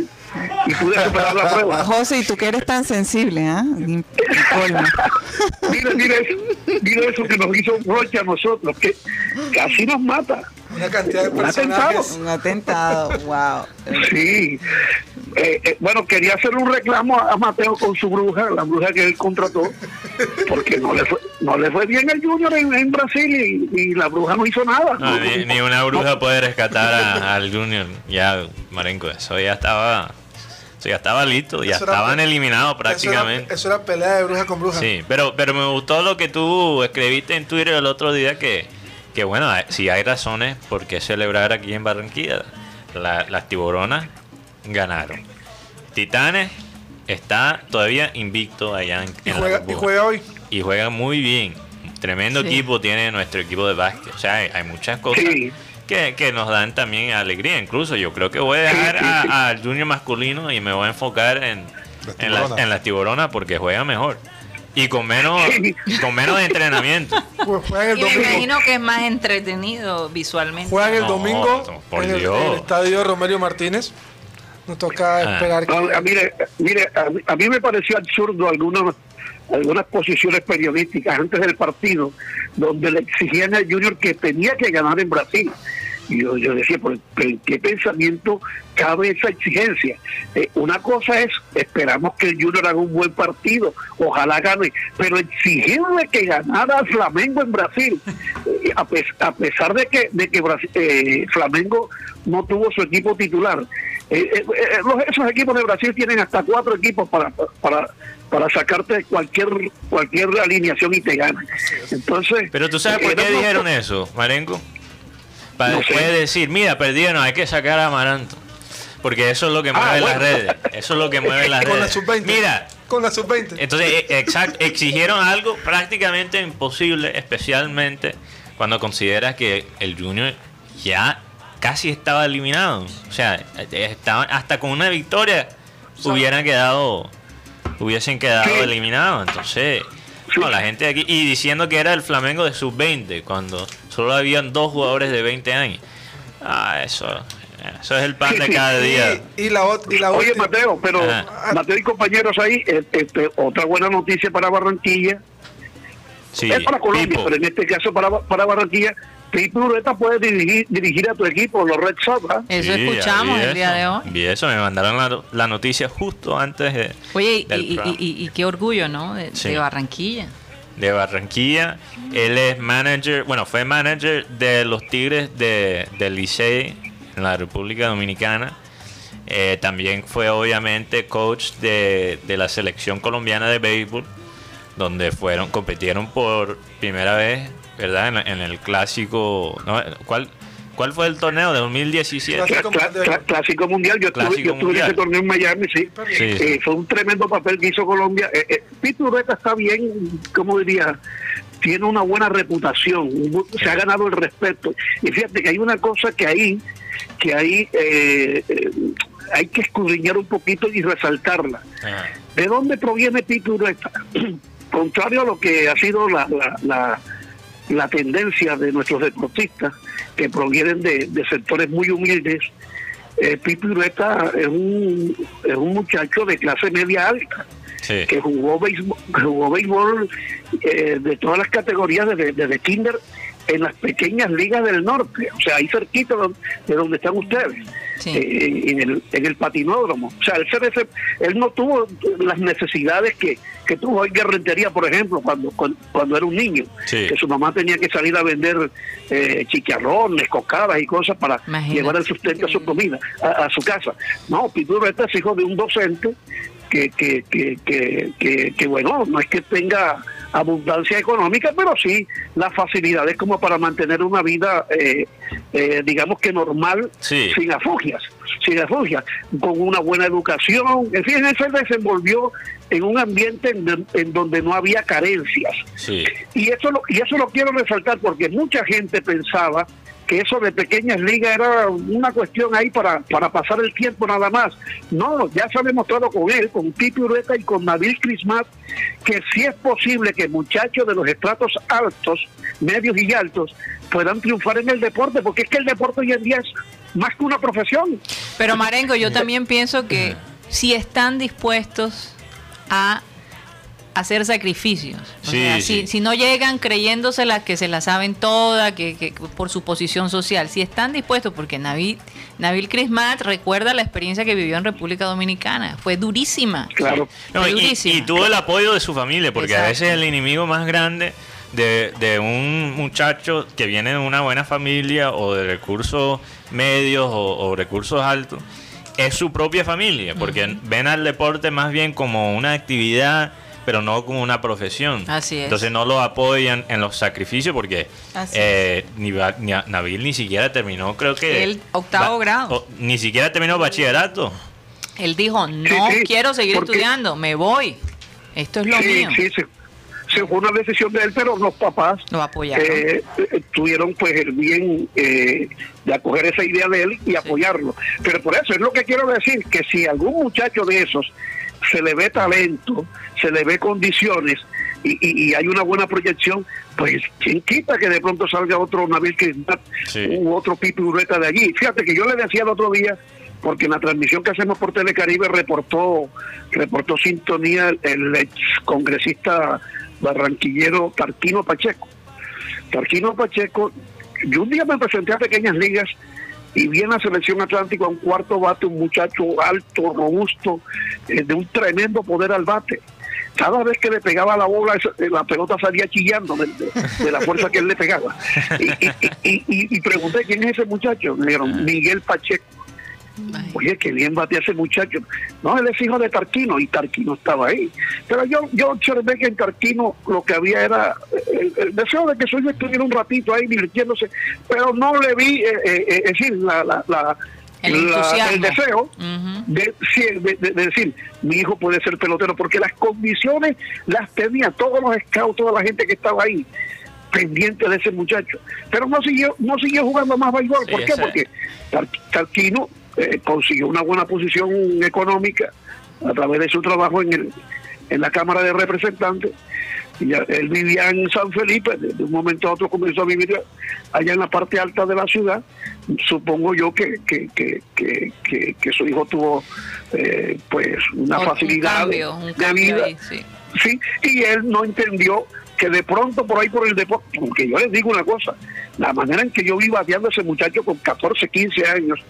y pude superar la prueba. José, ¿y tú que eres tan sensible, ah? Mire, mire, eso- mire eso que nos hizo Rocha a nosotros, que casi nos mata. Una cantidad de Un atentado. personajes. Un atentado, wow. Sí. Eh, eh, bueno, quería hacer un reclamo a, Mateo con su bruja, la bruja que él contrató, porque no le fue, no le fue bien el Junior en, en Brasil y, y la bruja no hizo nada. No, ni, ni una bruja puede rescatar a- al Junior. Ya, Marenco, eso ya estaba. Eso ya estaba listo, ya Eso era- estaban eliminados Eso era, prácticamente. eso era pelea de bruja con bruja. Sí, pero, pero me gustó lo que tú escribiste en Twitter el otro día, que, que bueno, hay- si hay razones por qué celebrar aquí en Barranquilla. La- las tiburonas ganaron. Titanes está todavía invicto allá en, Y en la juega, y juega hoy. y juega muy bien. Tremendo Sí. equipo tiene nuestro equipo de básquet. O sea, hay, hay muchas cosas Sí. que, que nos dan también alegría. Incluso yo creo que voy a dejar Sí, sí, sí. a- al junior masculino y me voy a enfocar en, Las en, las, en las tiburonas porque juega mejor. Y con menos, Sí. con menos entrenamiento. Pues juegan el Y me domingo. imagino que es más entretenido visualmente. Juegan el No, domingo no, por en el, Dios. en el estadio Romelio Martínez. Nos toca Ah. esperar que. No, a- mire, mire a, mí- a mí me pareció absurdo algunas algunas posiciones periodísticas antes del partido donde le exigían al Junior que tenía que ganar en Brasil. Y yo, yo decía, ¿pero, pero en qué pensamiento cabe esa exigencia? Eh, una cosa es, esperamos que el Junior haga un buen partido, ojalá gane, pero exigirle que ganara al Flamengo en Brasil, eh, a, pes- a pesar de que, de que eh, Flamengo no tuvo su equipo titular. Eh, los- esos equipos de Brasil tienen hasta cuatro equipos para, para, para sacarte cualquier cualquier alineación y te ganan. Entonces, Pero tú sabes por qué dijeron eso, Marenco. Para No sé. después decir, mira, perdieron, hay que sacar a Amaranto. Porque eso es lo que Ah, mueve las redes. Eso es lo que mueve las Con la redes. sub-20. Mira, Con la sub-20. entonces, eh, exact, exigieron algo prácticamente imposible, especialmente cuando consideras que el Junior ya casi estaba eliminado. O sea, estaban hasta con una victoria hubieran quedado, hubiesen quedado eliminados. Entonces, no, la gente de aquí y diciendo que era el Flamengo de sub 20 cuando solo habían dos jugadores de 20 años. Ah, eso, eso es el pan de cada día. Y, y la, y la Oye, Mateo, pero Ajá. Mateo y compañeros ahí, este, otra buena noticia para Barranquilla, Sí, es para Colombia, Pipo. pero en este caso para, para Barranquilla, Pipo Ureta puede dirigir, dirigir a tu equipo, los Red Sox. ¿ah? Eso Sí, escuchamos el día de hoy. Vi eso, me mandaron la, la noticia justo antes de, Oye, y, del y- y- y- y qué orgullo, ¿no? De, Sí. de Barranquilla. de Barranquilla. Él es manager, bueno, fue manager de los Tigres de, del Licey en la República Dominicana. Eh, también fue obviamente coach de, de la selección colombiana de béisbol, donde fueron, compitieron por primera vez, ¿verdad? En, en el clásico, ¿no? ¿Cuál, ¿Cuál fue el torneo de 2017? Cla- cla- cla- clásico mundial, yo estuve, Clásico yo estuve en ese torneo en Miami, sí. Sí, Eh, sí. fue un tremendo papel que hizo Colombia. Eh, eh, Pito Ureta está bien, como diría, tiene una buena reputación, se ha ganado el respeto. Y fíjate que hay una cosa que ahí, que ahí eh, eh, hay que escudriñar un poquito y resaltarla. Ajá. ¿De dónde proviene Tito Ureta? Contrario a lo que ha sido la, la, la, la tendencia de nuestros deportistas, que provienen de, de sectores muy humildes, eh, Ureta es un, es un muchacho de clase media alta, Sí. que jugó béisbol, jugó béisbol eh, de todas las categorías desde, desde kinder en las pequeñas ligas del norte, o sea, ahí cerquita de donde están ustedes, Sí. eh, en, el, en el patinódromo. O sea, dese- él no tuvo las necesidades que, que tuvo en Guerrentería, por ejemplo, cuando, cuando, cuando era un niño, Sí. que su mamá tenía que salir a vender eh, chicharrones, cocadas y cosas para Imagínate. llevar el sustento a su comida, a, a su casa. No, Pitu Ureta es hijo de un docente que, que, que, que, que, que, bueno, no es que tenga abundancia económica, pero sí las facilidades como para mantener una vida, eh, eh, digamos que normal, Sí. sin afugias, sin afugias, con una buena educación. En fin, él se desenvolvió en un ambiente en, en donde no había carencias. Sí. Y eso, lo, y eso lo quiero resaltar porque mucha gente pensaba que eso de pequeñas ligas era una cuestión ahí para, para pasar el tiempo nada más. No, ya se ha demostrado con él, con Pipi Ureta y con Nabil Crismat, que sí es posible que muchachos de los estratos altos, medios y altos puedan triunfar en el deporte, porque es que el deporte hoy en día es más que una profesión. Pero Marengo, yo también pienso que si están dispuestos a hacer sacrificios, o Sí, sea, sí. si, si no llegan creyéndosela que se la saben toda, que, que por su posición social, si están dispuestos, porque Nabil, Nabil Crismat recuerda la experiencia que vivió en República Dominicana, fue durísima. Claro. No, Fue y, durísima. y tuvo el apoyo de su familia, porque a veces el enemigo más grande de, de un muchacho que viene de una buena familia o de recursos medios o, o recursos altos es su propia familia, porque ven al deporte más bien como una actividad, pero no como una profesión. Así es. Entonces no lo apoyan en los sacrificios porque eh, ni, ni Nabil ni siquiera terminó, creo que... Él, octavo grado. o- ni siquiera terminó bachillerato. Él dijo, no sí, quiero seguir porque- estudiando, me voy. Esto es lo sí, mío. sí, sí. Sí, fue una decisión de él, pero los papás Lo apoyaron. eh, eh, tuvieron pues el bien eh, de acoger esa idea de él y apoyarlo. Pero por eso es lo que quiero decir, que si algún muchacho de esos se le ve talento, se le ve condiciones y, y- y hay una buena proyección, pues quién quita que de pronto salga otro Nabil Crismat Sí. u otro Pipi Ureta de allí. Fíjate que yo le decía el otro día, porque en la transmisión que hacemos por Telecaribe reportó, reportó sintonía el ex congresista barranquillero Tarquino Pacheco. Tarquino Pacheco yo un día me presenté a pequeñas ligas y vi en la selección Atlántico a un cuarto bate, un muchacho alto, robusto, eh, de un tremendo poder al bate. Cada vez que le pegaba la bola, eh, la pelota salía chillando de, la fuerza que él le pegaba. Y- y- y pregunté, ¿quién es ese muchacho? Me dijeron, Miguel Pacheco. Oye, qué bien bate ese muchacho. No, él es hijo de Tarquino y Tarquino estaba ahí. Pero yo, yo observé que en Tarquino lo que había era el, el deseo de que su hijo estuviera un ratito ahí divirtiéndose, pero no le vi, eh, eh, eh, es decir, la, la, la- El la- entusiasmo. el deseo de, sí, de- de- de decir, mi hijo puede ser pelotero, porque las condiciones las tenía todos los scouts, toda la gente que estaba ahí pendiente de ese muchacho. Pero no siguió no siguió jugando más béisbol. Sí, ¿Por qué? Porque Tar- Tarquino eh, consiguió una buena posición económica a través de su trabajo en, el, en la Cámara de Representantes. Y él vivía en San Felipe, de, un momento a otro comenzó a vivir allá en la parte alta de la ciudad. Supongo yo que, que, que, que, su hijo tuvo eh, pues una Un- facilidad de- cambio, un de cambio vida ahí, sí. sí, y él no entendió que de pronto por ahí por el deporte, porque yo les digo una cosa, la manera en que yo vi bateando a ese muchacho con 14, 15 años,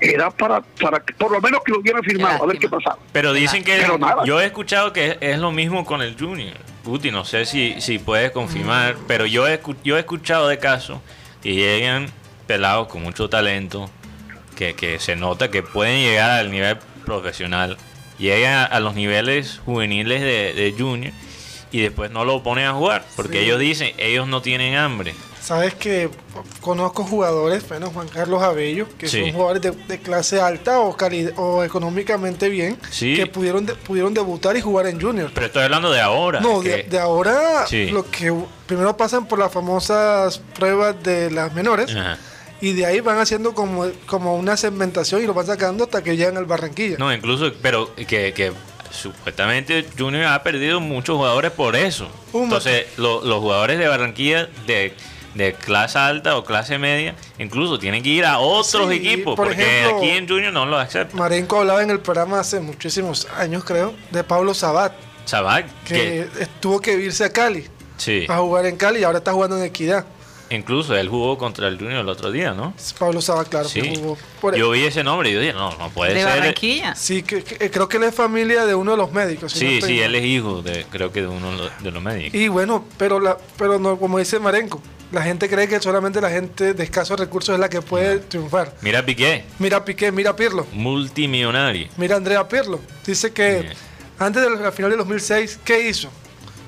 era para, para que por lo menos que lo hubieran firmado, a ver qué pasaba. Pero dicen que Pero nada. yo he escuchado que es, es lo mismo con el Junior. Puti, no sé si, si puedes confirmar, pero yo he, escu- yo he escuchado de casos que llegan pelados con mucho talento, que, que se nota que pueden llegar al nivel profesional, llegan a, a los niveles juveniles de, de Junior y después no lo ponen a jugar, porque Sí. ellos dicen, ellos no tienen hambre. Sabes que conozco jugadores, bueno, Juan Carlos Abello, que Sí. son jugadores de, de clase alta o, o económicamente bien, Sí. que pudieron, de- pudieron debutar y jugar en Junior. Pero estoy hablando de ahora. No, que- de, de ahora Sí. lo que primero pasan por las famosas pruebas de las menores Ajá. y de ahí van haciendo como, como una segmentación y lo van sacando hasta que llegan al Barranquilla. No, incluso, pero que, que supuestamente Junior ha perdido muchos jugadores por eso. Entonces, lo- los jugadores de Barranquilla de, de clase alta o clase media, incluso tienen que ir a otros Sí, equipos, por porque ejemplo- aquí en Junior no lo aceptan. Marenco hablaba en el programa hace muchísimos años, creo, de Pablo Sabat, Sabac, que que tuvo que irse a Cali sí, a jugar en Cali y ahora está jugando en Equidad. incluso él jugó contra el Junior el otro día, ¿no? Pablo Sabat, claro, Sí. que jugó por Yo vi ese nombre y yo dije, no, no puede De ser. Barranquilla. Sí, que, que- creo que él es familia de uno de los médicos. si Sí, sí, él es hijo de, creo que de uno de los médicos. Y bueno, pero la, pero no, como dice Marenco, la gente cree que solamente la gente de escasos recursos es la que puede triunfar. Mira Piqué, Mira Piqué, mira Pirlo, multimillonario. mira Andrea Pirlo. Dice que antes de la final de 2006, ¿qué hizo?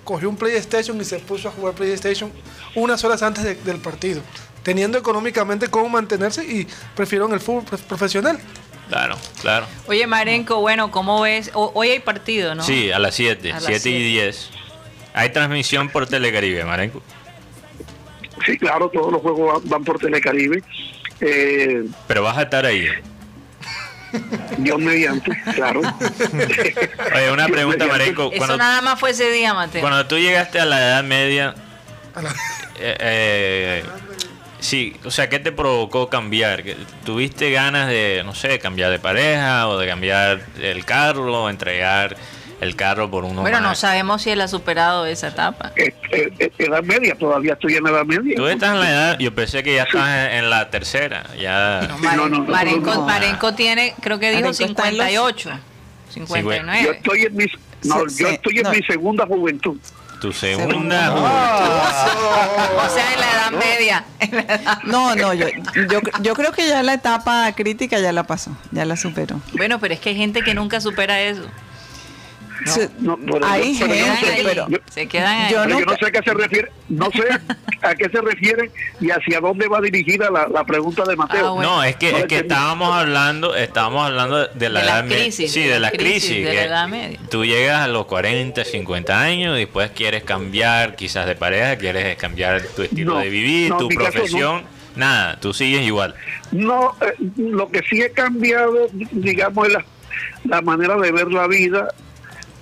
Cogió un PlayStation y se puso a jugar PlayStation unas horas antes de- del partido, teniendo económicamente cómo mantenerse y prefirieron el fútbol prof- profesional. Claro, claro. Oye, Marenco, bueno, ¿cómo ves? O- hoy hay partido, ¿no? Sí, a las 7, A las 7 y siete. 10. Hay transmisión por Telecaribe, Marenco. Sí, claro, todos los juegos van, van por Telecaribe. Eh, Pero vas a estar ahí. Dios mediante, claro. Oye, una Dios pregunta, mediante. Marenco. Eso Cuando, nada más fue ese día, Mateo. cuando tú llegaste a la edad media, eh, eh, sí, o sea, ¿qué te provocó cambiar? ¿Que ¿Tuviste ganas de, no sé, cambiar de pareja o de cambiar el carro o entregar el carro por uno bueno, no sabemos si él ha superado esa etapa. Eh, eh, eh, edad media, todavía estoy en edad media. Tú estás en la edad, yo pensé que ya estás en, en la tercera, ya... No, Marenco, no. Marenco tiene, creo que dijo Marenco está en los- 58. Yo 59. estoy en mi, no, Sí, yo sí, estoy en no. mi segunda juventud. Tu segunda... Juventud. O sea, en la edad media. En la edad- No, no, yo, yo, yo creo que ya la etapa crítica ya la pasó, ya la superó. Bueno, pero es que hay gente que nunca supera eso. Se- No, pero hay yo- pero yo no gente, sé- ahí, pero yo- se quedan ahí. yo pero yo no sé a qué se refiere, no sé a qué se refiere y hacia dónde va dirigida la, la pregunta de Mateo. Ah, bueno. No, es que, No es que estábamos hablando, estábamos hablando de la De la edad crisis, Sí, de de la crisis crisis. de la edad media. Tú llegas a los 40, 50 años y después quieres cambiar quizás de pareja, quieres cambiar tu estilo No, de vivir, no, tu profesión. Nada, tú sigues igual. No, eh, lo que sí he cambiado, digamos, es la, la manera de ver la vida.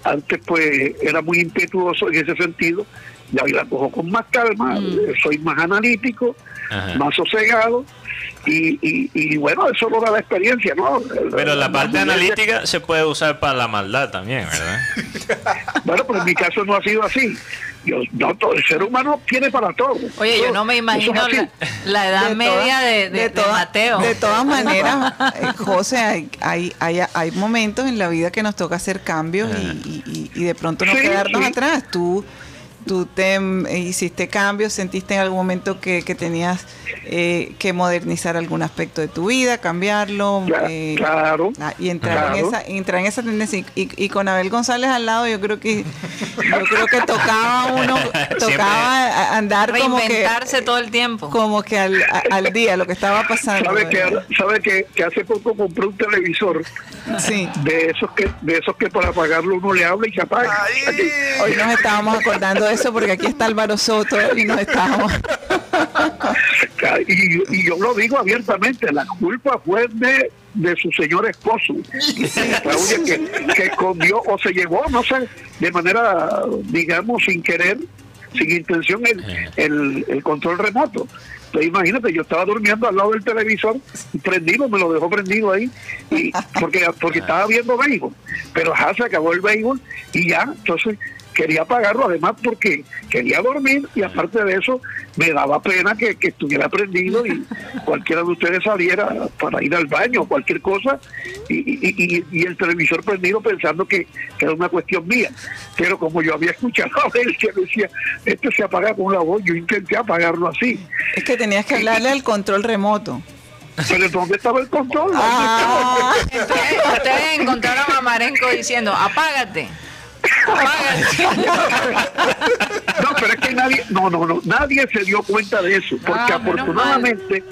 Antes, pues, era muy impetuoso en ese sentido. Ya hoy la cojo con más calma, eh, soy más analítico, Ajá. más sosegado. Y, y, y bueno, eso lo da la experiencia, ¿no? Pero la parte analítica se puede usar para la maldad también, ¿verdad? Bueno, pero en mi caso no ha sido así. Yo, no, todo, el ser humano tiene para todo. Oye, yo no me imagino es la, la edad De media de, de- de todas- Mateo. De todas maneras, eh, José, hay, hay, hay, hay momentos en la vida que nos toca hacer cambios y, y- y- y de pronto no Sí, quedarnos sí. atrás. Tú, tú te hiciste cambios, sentiste en algún momento que, que tenías eh, que modernizar algún aspecto de tu vida, cambiarlo. Eh, claro, ah, y entrar en esa entrar en esa tendencia y, y- y con Abel González al lado yo creo que yo creo que tocaba uno tocaba andar como que Reinventarse todo el tiempo. como que al, al día lo que estaba pasando ¿Sabe que, sabe que, que hace poco compré un televisor sí de esos que de esos que para apagarlo uno le habla y se apaga? Aquí. hoy nos estábamos acordando de eso porque aquí está Álvaro Soto y nos estábamos Y, y yo lo digo abiertamente, la culpa fue de, de su señor esposo, que, que escondió o se llevó, no sé, de manera, digamos, sin querer, sin intención, el, el, el control remoto. Entonces, imagínate, yo estaba durmiendo al lado del televisor, y prendido, me lo dejó prendido ahí, y porque porque estaba viendo béisbol, pero ya se acabó el béisbol y ya, entonces quería apagarlo además porque quería dormir y aparte de eso me daba pena que, que estuviera prendido y cualquiera de ustedes saliera para ir al baño o cualquier cosa y, y- y- y el televisor prendido pensando que, que era una cuestión mía. Pero como yo había escuchado a él que decía, este se apaga con la voz, yo intenté apagarlo así. es que tenías que hablarle al control remoto Pero ¿dónde estaba el control? ¿Dónde Ah. ustedes encontraron a Marenco diciendo, apágate. No, pero es que nadie, no, no, no, nadie se dio cuenta de eso, porque Ah, menos afortunadamente,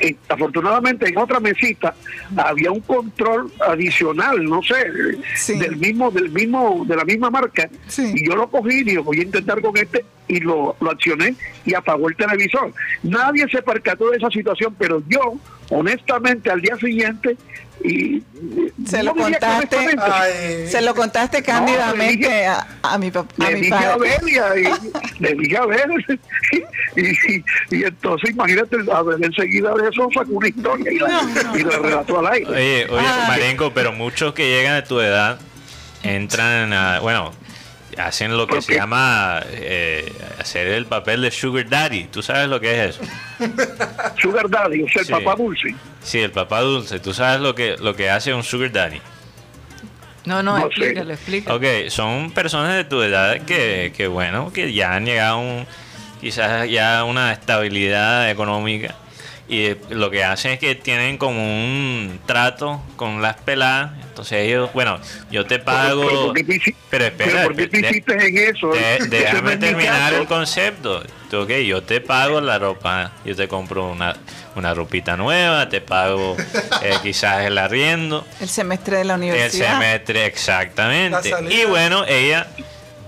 eh, afortunadamente en otra mesita había un control adicional, no sé, Sí. del mismo, del mismo, de la misma marca, Sí. y yo lo cogí y digo, voy a intentar con este y lo, lo accioné y apagó el televisor. Nadie se percató de esa situación, pero yo, honestamente, al día siguiente y se no lo contaste Ay. se lo contaste cándidamente dije- a, a mi papá a le mi dije a Belia y le dije a ver y, y, y entonces imagínate a ver enseguida de eso sacó una historia y la, y la relató al aire Oye, oye, Ay. Marenco, pero muchos que llegan a tu edad entran a, bueno, hacen lo que ¿Por se qué? llama eh, hacer el papel de Sugar Daddy. ¿Tú sabes lo que es eso? Sugar Daddy o sea el Sí. papá dulce Sí, el papá dulce. ¿Tú sabes lo que, lo que hace un Sugar Daddy? No, no, No explícalo, explícalo. Ok, son personas de tu edad que, que bueno, que ya han llegado a un, quizás ya a una estabilidad económica y eh, lo que hacen es que tienen como un trato con las peladas, entonces ellos, bueno, yo te pago, pero, ¿por qué te hici- pero espera, pero ¿por qué te de- hiciste en eso? de- Ese déjame no terminar el concepto. Ok, yo te pago la ropa, yo te compro una, una ropita nueva, te pago eh, quizás el arriendo, el semestre de la el universidad. semestre, exactamente. Y bueno, ella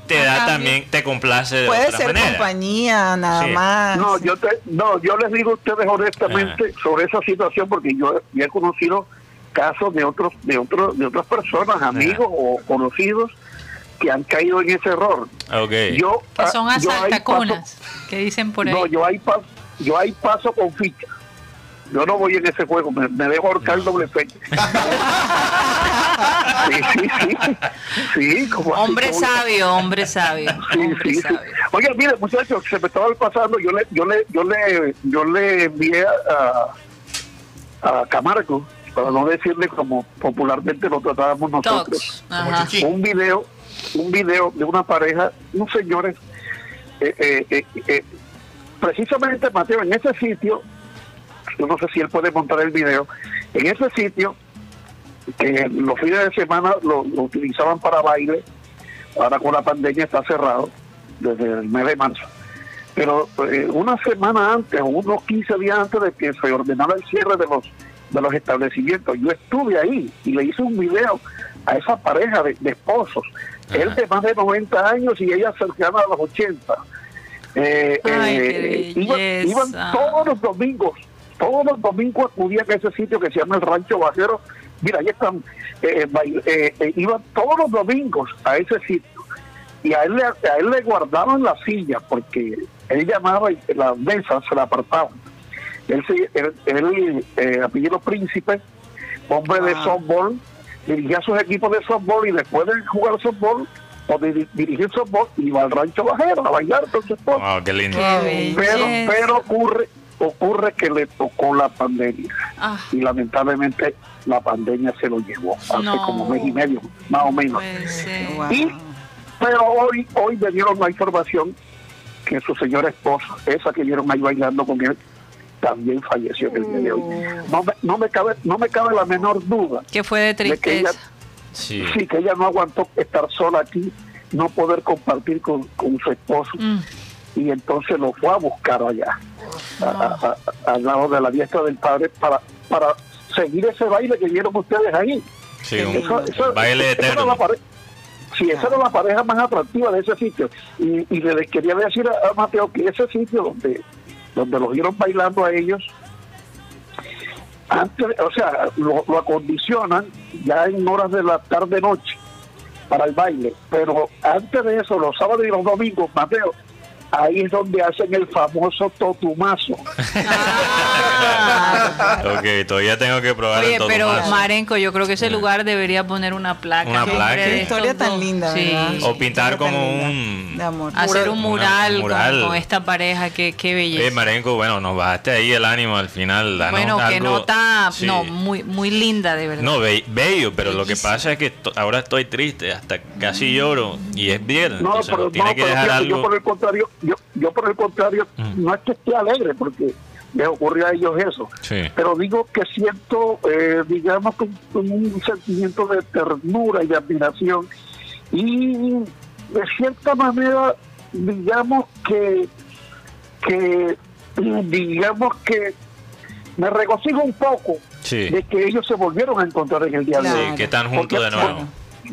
te da cambio. también, te complace de puede otra ser manera. compañía nada Sí. más No, yo te, no, yo les digo a ustedes honestamente sobre esa situación porque yo ya he conocido casos de otros, de otros, de otras personas, amigos o conocidos que han caído en ese error. Ok. Yo, Que ah, son ahí asaltacunas, que dicen por ahí. No, yo ahí paso, yo ahí paso con ficha. Yo no voy en ese juego, me, me dejo ahorcar doble fecha. sí, sí, sí. Sí, como así, Hombre como- sabio, hombre sabio, Sí, hombre sí, sabio. Oye, mire, muchachos, se me estaba pasando, yo le, yo le, yo le, yo le envié a, a Camargo, para no decirle como popularmente lo tratábamos nosotros, un video, un video de una pareja, unos señores, eh, eh, eh, eh, precisamente Mateo, en ese sitio, yo no sé si él puede montar el video, en ese sitio, que los fines de semana lo, lo utilizaban para baile, ahora con la pandemia está cerrado desde el mes de marzo. Pero eh, una semana antes, o unos 15 días antes de que se ordenara el cierre de los de los establecimientos, yo estuve ahí y le hice un video a esa pareja de, de esposos, él de más de 90 años y ella cercana a los 80. Eh, Ay, eh, iban, iban todos los domingos, todos los domingos acudían a ese sitio que se llama el Rancho Bajero. Mira, ahí están, eh, bail- eh, eh, iban todos los domingos a ese sitio y a él, le, a él le guardaban la silla porque él llamaba y las mesas se la apartaban. Él, se, él, él, eh, apellido Príncipe, hombre de Wow. softball, dirigía sus equipos de softball y después de jugar softball o de di- dirigir softball, iba al rancho bajero a bailar con su esposa. Wow, qué lindo. Qué Pero, pero ocurre, ocurre que le tocó la pandemia Ah. y lamentablemente la pandemia se lo llevó hace No. como mes y medio, más o menos. Wow. Y, pero hoy, hoy me dieron la información que su señora esposa, esa que vieron ahí bailando con él, también falleció en el día de hoy. No me, no me cabe, no me cabe la menor duda Que fue de de que ella, tristeza. Sí. sí, que ella no aguantó estar sola aquí, no poder compartir con, con su esposo Mm. Y entonces lo fue a buscar allá, a- a- a- al lado de la diestra del padre, para, para seguir ese baile que vieron ustedes ahí. Sí, un Eso- baile eterno. Sí, esa era la pareja más atractiva de ese sitio. Y, y le quería decir a, a Mateo que ese sitio donde, donde los vieron bailando a ellos, antes, o sea, lo, lo acondicionan ya en horas de la tarde-noche para el baile. Pero antes de eso, los sábados y los domingos, Mateo, ahí es donde hacen el famoso totumazo. Ah. Ok, todavía tengo que probar Oye, el todo pero. Marenco, yo creo que ese lugar debería poner una placa. Una placa. Qué historia tan dos. linda, Sí. ¿verdad? O pintar como un- de amor. Hacer un Una- mural, con- mural. Con, esta pareja, qué, qué Eh, belleza. Marenco, bueno, nos bajaste ahí el ánimo al final. danos bueno, que algo- nota, Sí. no, muy, muy linda, de verdad. No, be- bello, pero lo que Bellísimo. pasa es que ahora estoy triste, hasta casi lloro y es viernes, No, entonces pero, tiene no, que pero dejar fíjate, yo algo. por el contrario, yo, yo por el contrario, Mm. no es que esté alegre porque les ocurrió a ellos eso, Sí. pero digo que siento, eh, digamos, con, con un sentimiento de ternura y de admiración y de cierta manera, digamos que, que digamos que me regocijo un poco Sí. de que ellos se volvieron a encontrar en el día de Sí, hoy. Claro. que están juntos de nuevo.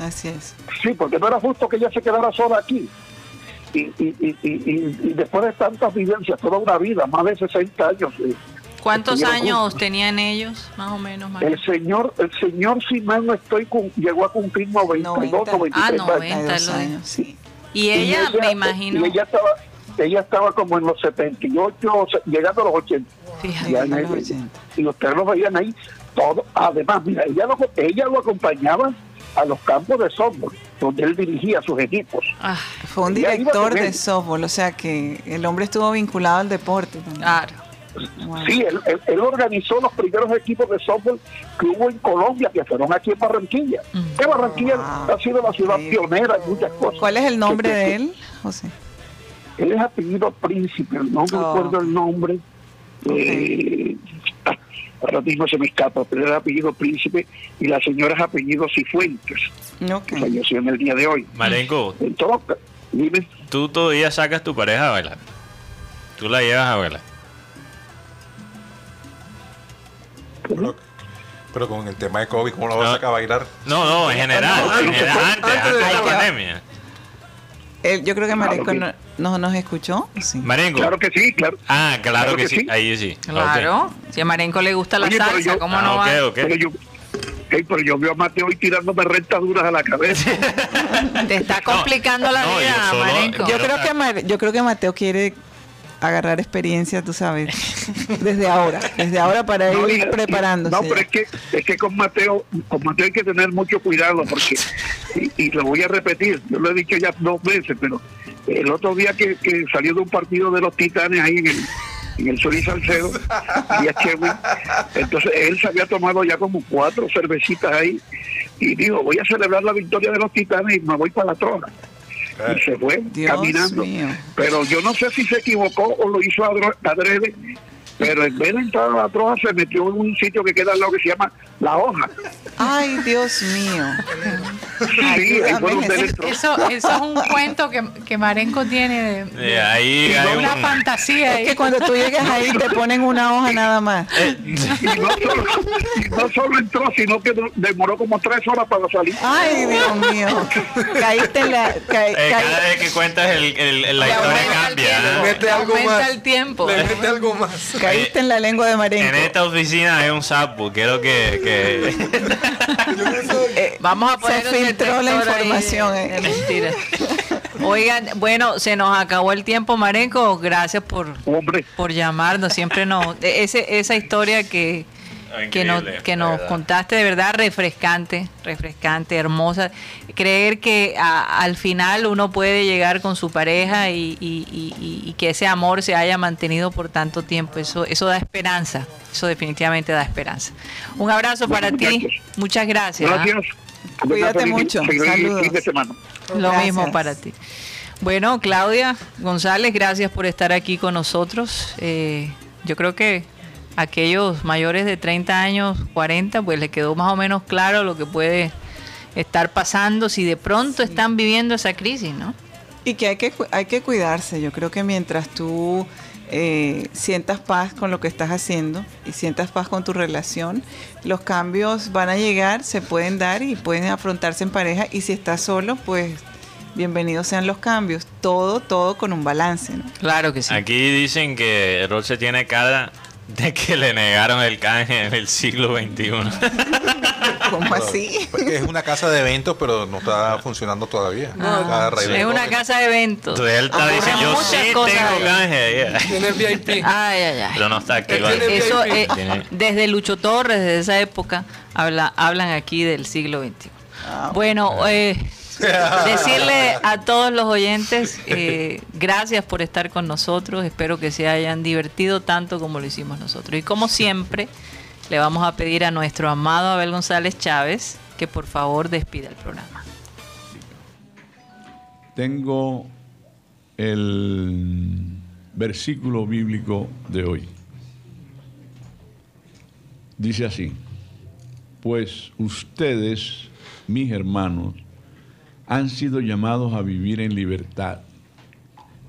Así es. Sí, porque no era justo que ella se quedara sola aquí. Y, y, y, y, y- y después de tantas vivencias, toda una vida, más de 60 años. eh, ¿Cuántos años juntos. tenían ellos, más o menos, Marenco? El señor, el señor, si mal no estoy, cum- llegó a cumplir 92, 90. 93 Ah, años. 90. 92 lo de- años, sí. Y ella, me imagino, Y ella estaba, ella estaba como en los 78, o sea, llegando a los 80. fíjate, a los el- 80. y ustedes lo veían ahí todo. Además, mira, ella lo, ella lo acompañaba a los campos de softball, donde él dirigía sus equipos. ah, Fue un director de softball, o sea que el hombre estuvo vinculado al deporte. también. claro. Wow. Sí, él, él- él organizó los primeros equipos de softball que hubo en Colombia, que fueron aquí en Barranquilla. Que Barranquilla Wow. ha sido la ciudad Sí. pionera en muchas cosas. ¿Cuál es el nombre Que- que- de él, José? Él es apellido Príncipe, no me Oh. acuerdo el nombre. Eh, ah, ahora mismo se me escapa, pero él es apellido Príncipe y la señora es apellido Cifuentes, Ok. que falleció en el día de hoy. Marenco, En todo, dime, tú todavía sacas tu pareja a bailar. Tú la llevas a bailar. Pero, pero con el tema de COVID, ¿cómo lo vas a sacar a bailar? No, no, en general, no, en no, general, no, antes, antes antes de la la- pandemia. Él- yo creo que Marenco que- no, no- nos escuchó. Sí. Marenco. claro que sí, claro. Ah, claro, Claro que, que sí. sí. ahí sí. Claro. Si a Marenco le gusta la Oye, salsa, yo- ¿cómo Ah, no va? ok, ok. Pero yo, Ey, pero yo veo a Mateo hoy tirándome rentas duras a la cabeza. Te está complicando la no, yo vida, solo-. Yo Quiero- creo, que Mar- yo creo que Mateo quiere agarrar experiencia, tú sabes, desde ahora, desde ahora para No, ir y- preparándose. No, pero es que, es que con Mateo, con Mateo hay que tener mucho cuidado porque, y, y lo voy a repetir, yo lo he dicho ya dos veces, pero el otro día que, que salió de un partido de los Titanes ahí en el, en el Sol y Salcedo, y a Chewin, entonces él se había tomado ya como cuatro cervecitas ahí y dijo, voy a celebrar la victoria de los Titanes y me voy para la trona. Y se fue Dios caminando. mío. Pero yo no sé si se equivocó o lo hizo adro- adrede, pero en vez de entrar a la troja se metió en un sitio que queda al lado que se llama La Hoja. Ay, Dios mío. Sí, ahí fue Ayúdame, donde él Jesús. entró. Eso, eso es un cuento que, que Marenco tiene de, Eh, ahí hay una un- fantasía. Es que cuando tú llegues ahí te ponen una hoja nada más. Y no, solo, y no solo entró, sino que demoró como tres horas para salir. Ay, Dios mío. Caíste en la... ca- Eh, caí- cada vez que cuentas el, el- el- la Le historia cambia. ¿eh? Mete Le algo más. el tiempo. Le mete algo más. caíste en la lengua de Marenco. En esta oficina hay un sapo, quiero que... que... Eh, Vamos a Se poner un filtró la ahí información, de- eh. de mentiras. Oigan, bueno, se nos acabó el tiempo, Marenco. Gracias por, Hombre, por llamarnos. Siempre nos. Ese, esa historia que, que nos, que nos verdad. contaste, de verdad refrescante, refrescante, hermosa. Creer que a- al final uno puede llegar con su pareja y, y- y- que ese amor se haya mantenido por tanto tiempo, eso, eso da esperanza, eso definitivamente da esperanza. Un abrazo para ti, muchas gracias. ¿ah? Cuídate mucho. Saludos. fin de semana. Lo Gracias. mismo para ti. Bueno, Claudia González, gracias por estar aquí con nosotros. Eh, yo creo que aquellos mayores de 30 años, 40, pues le quedó más o menos claro lo que puede estar pasando si de pronto están viviendo esa crisis, ¿no? Y que hay que, cu- hay que cuidarse. Yo creo que mientras tú eh, sientas paz con lo que estás haciendo y sientas paz con tu relación, los cambios van a llegar, se pueden dar y pueden afrontarse en pareja. Y si estás solo, pues bienvenidos sean los cambios. Todo, todo con un balance. ¿no? Claro que sí. Aquí dicen que Roche tiene cara de que le negaron el canje en el siglo XXI. ¿Cómo así? Porque es una casa de eventos, pero no está funcionando todavía. Ah, A raíz de es una casa de eventos. Entonces él está Ocurren diciendo, yo sí tengo canje. yeah. Tiene VIP. Ay, ay, ay. Pero no está tiene Eso, eh, desde Lucho Torres, desde esa época, habla, hablan aquí del siglo XXI. Bueno, eh, decirle a todos los oyentes, eh, gracias por estar con nosotros, espero que se hayan divertido tanto como lo hicimos nosotros. Y como siempre, le vamos a pedir a nuestro amado Abel González Chávez que por favor despida el programa. Tengo el versículo bíblico de hoy. Dice así, pues ustedes, mis hermanos, han sido llamados a vivir en libertad,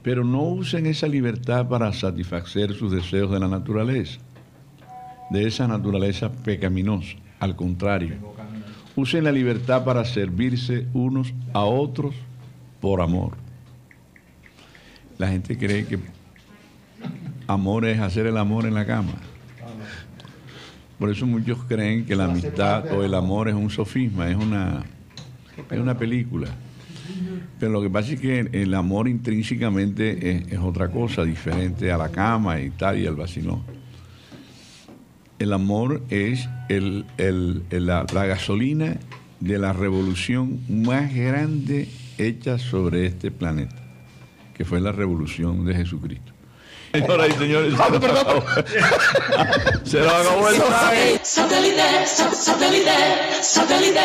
pero no usen esa libertad para satisfacer sus deseos de la naturaleza, de esa naturaleza pecaminosa. Al contrario, usen la libertad para servirse unos a otros por amor. La gente cree que amor es hacer el amor en la cama. Por eso muchos creen que la amistad o el amor es un sofisma, es una, es una película. Pero lo que pasa es que el amor intrínsecamente es, es otra cosa, diferente a la cama y tal, y al vacilón. El amor es el- el- el- la, la gasolina de la revolución más grande hecha sobre este planeta, que fue la revolución de Jesucristo. Señoras y señores, se nos acabó, se nos acabó el Satellite, satellite, satellite.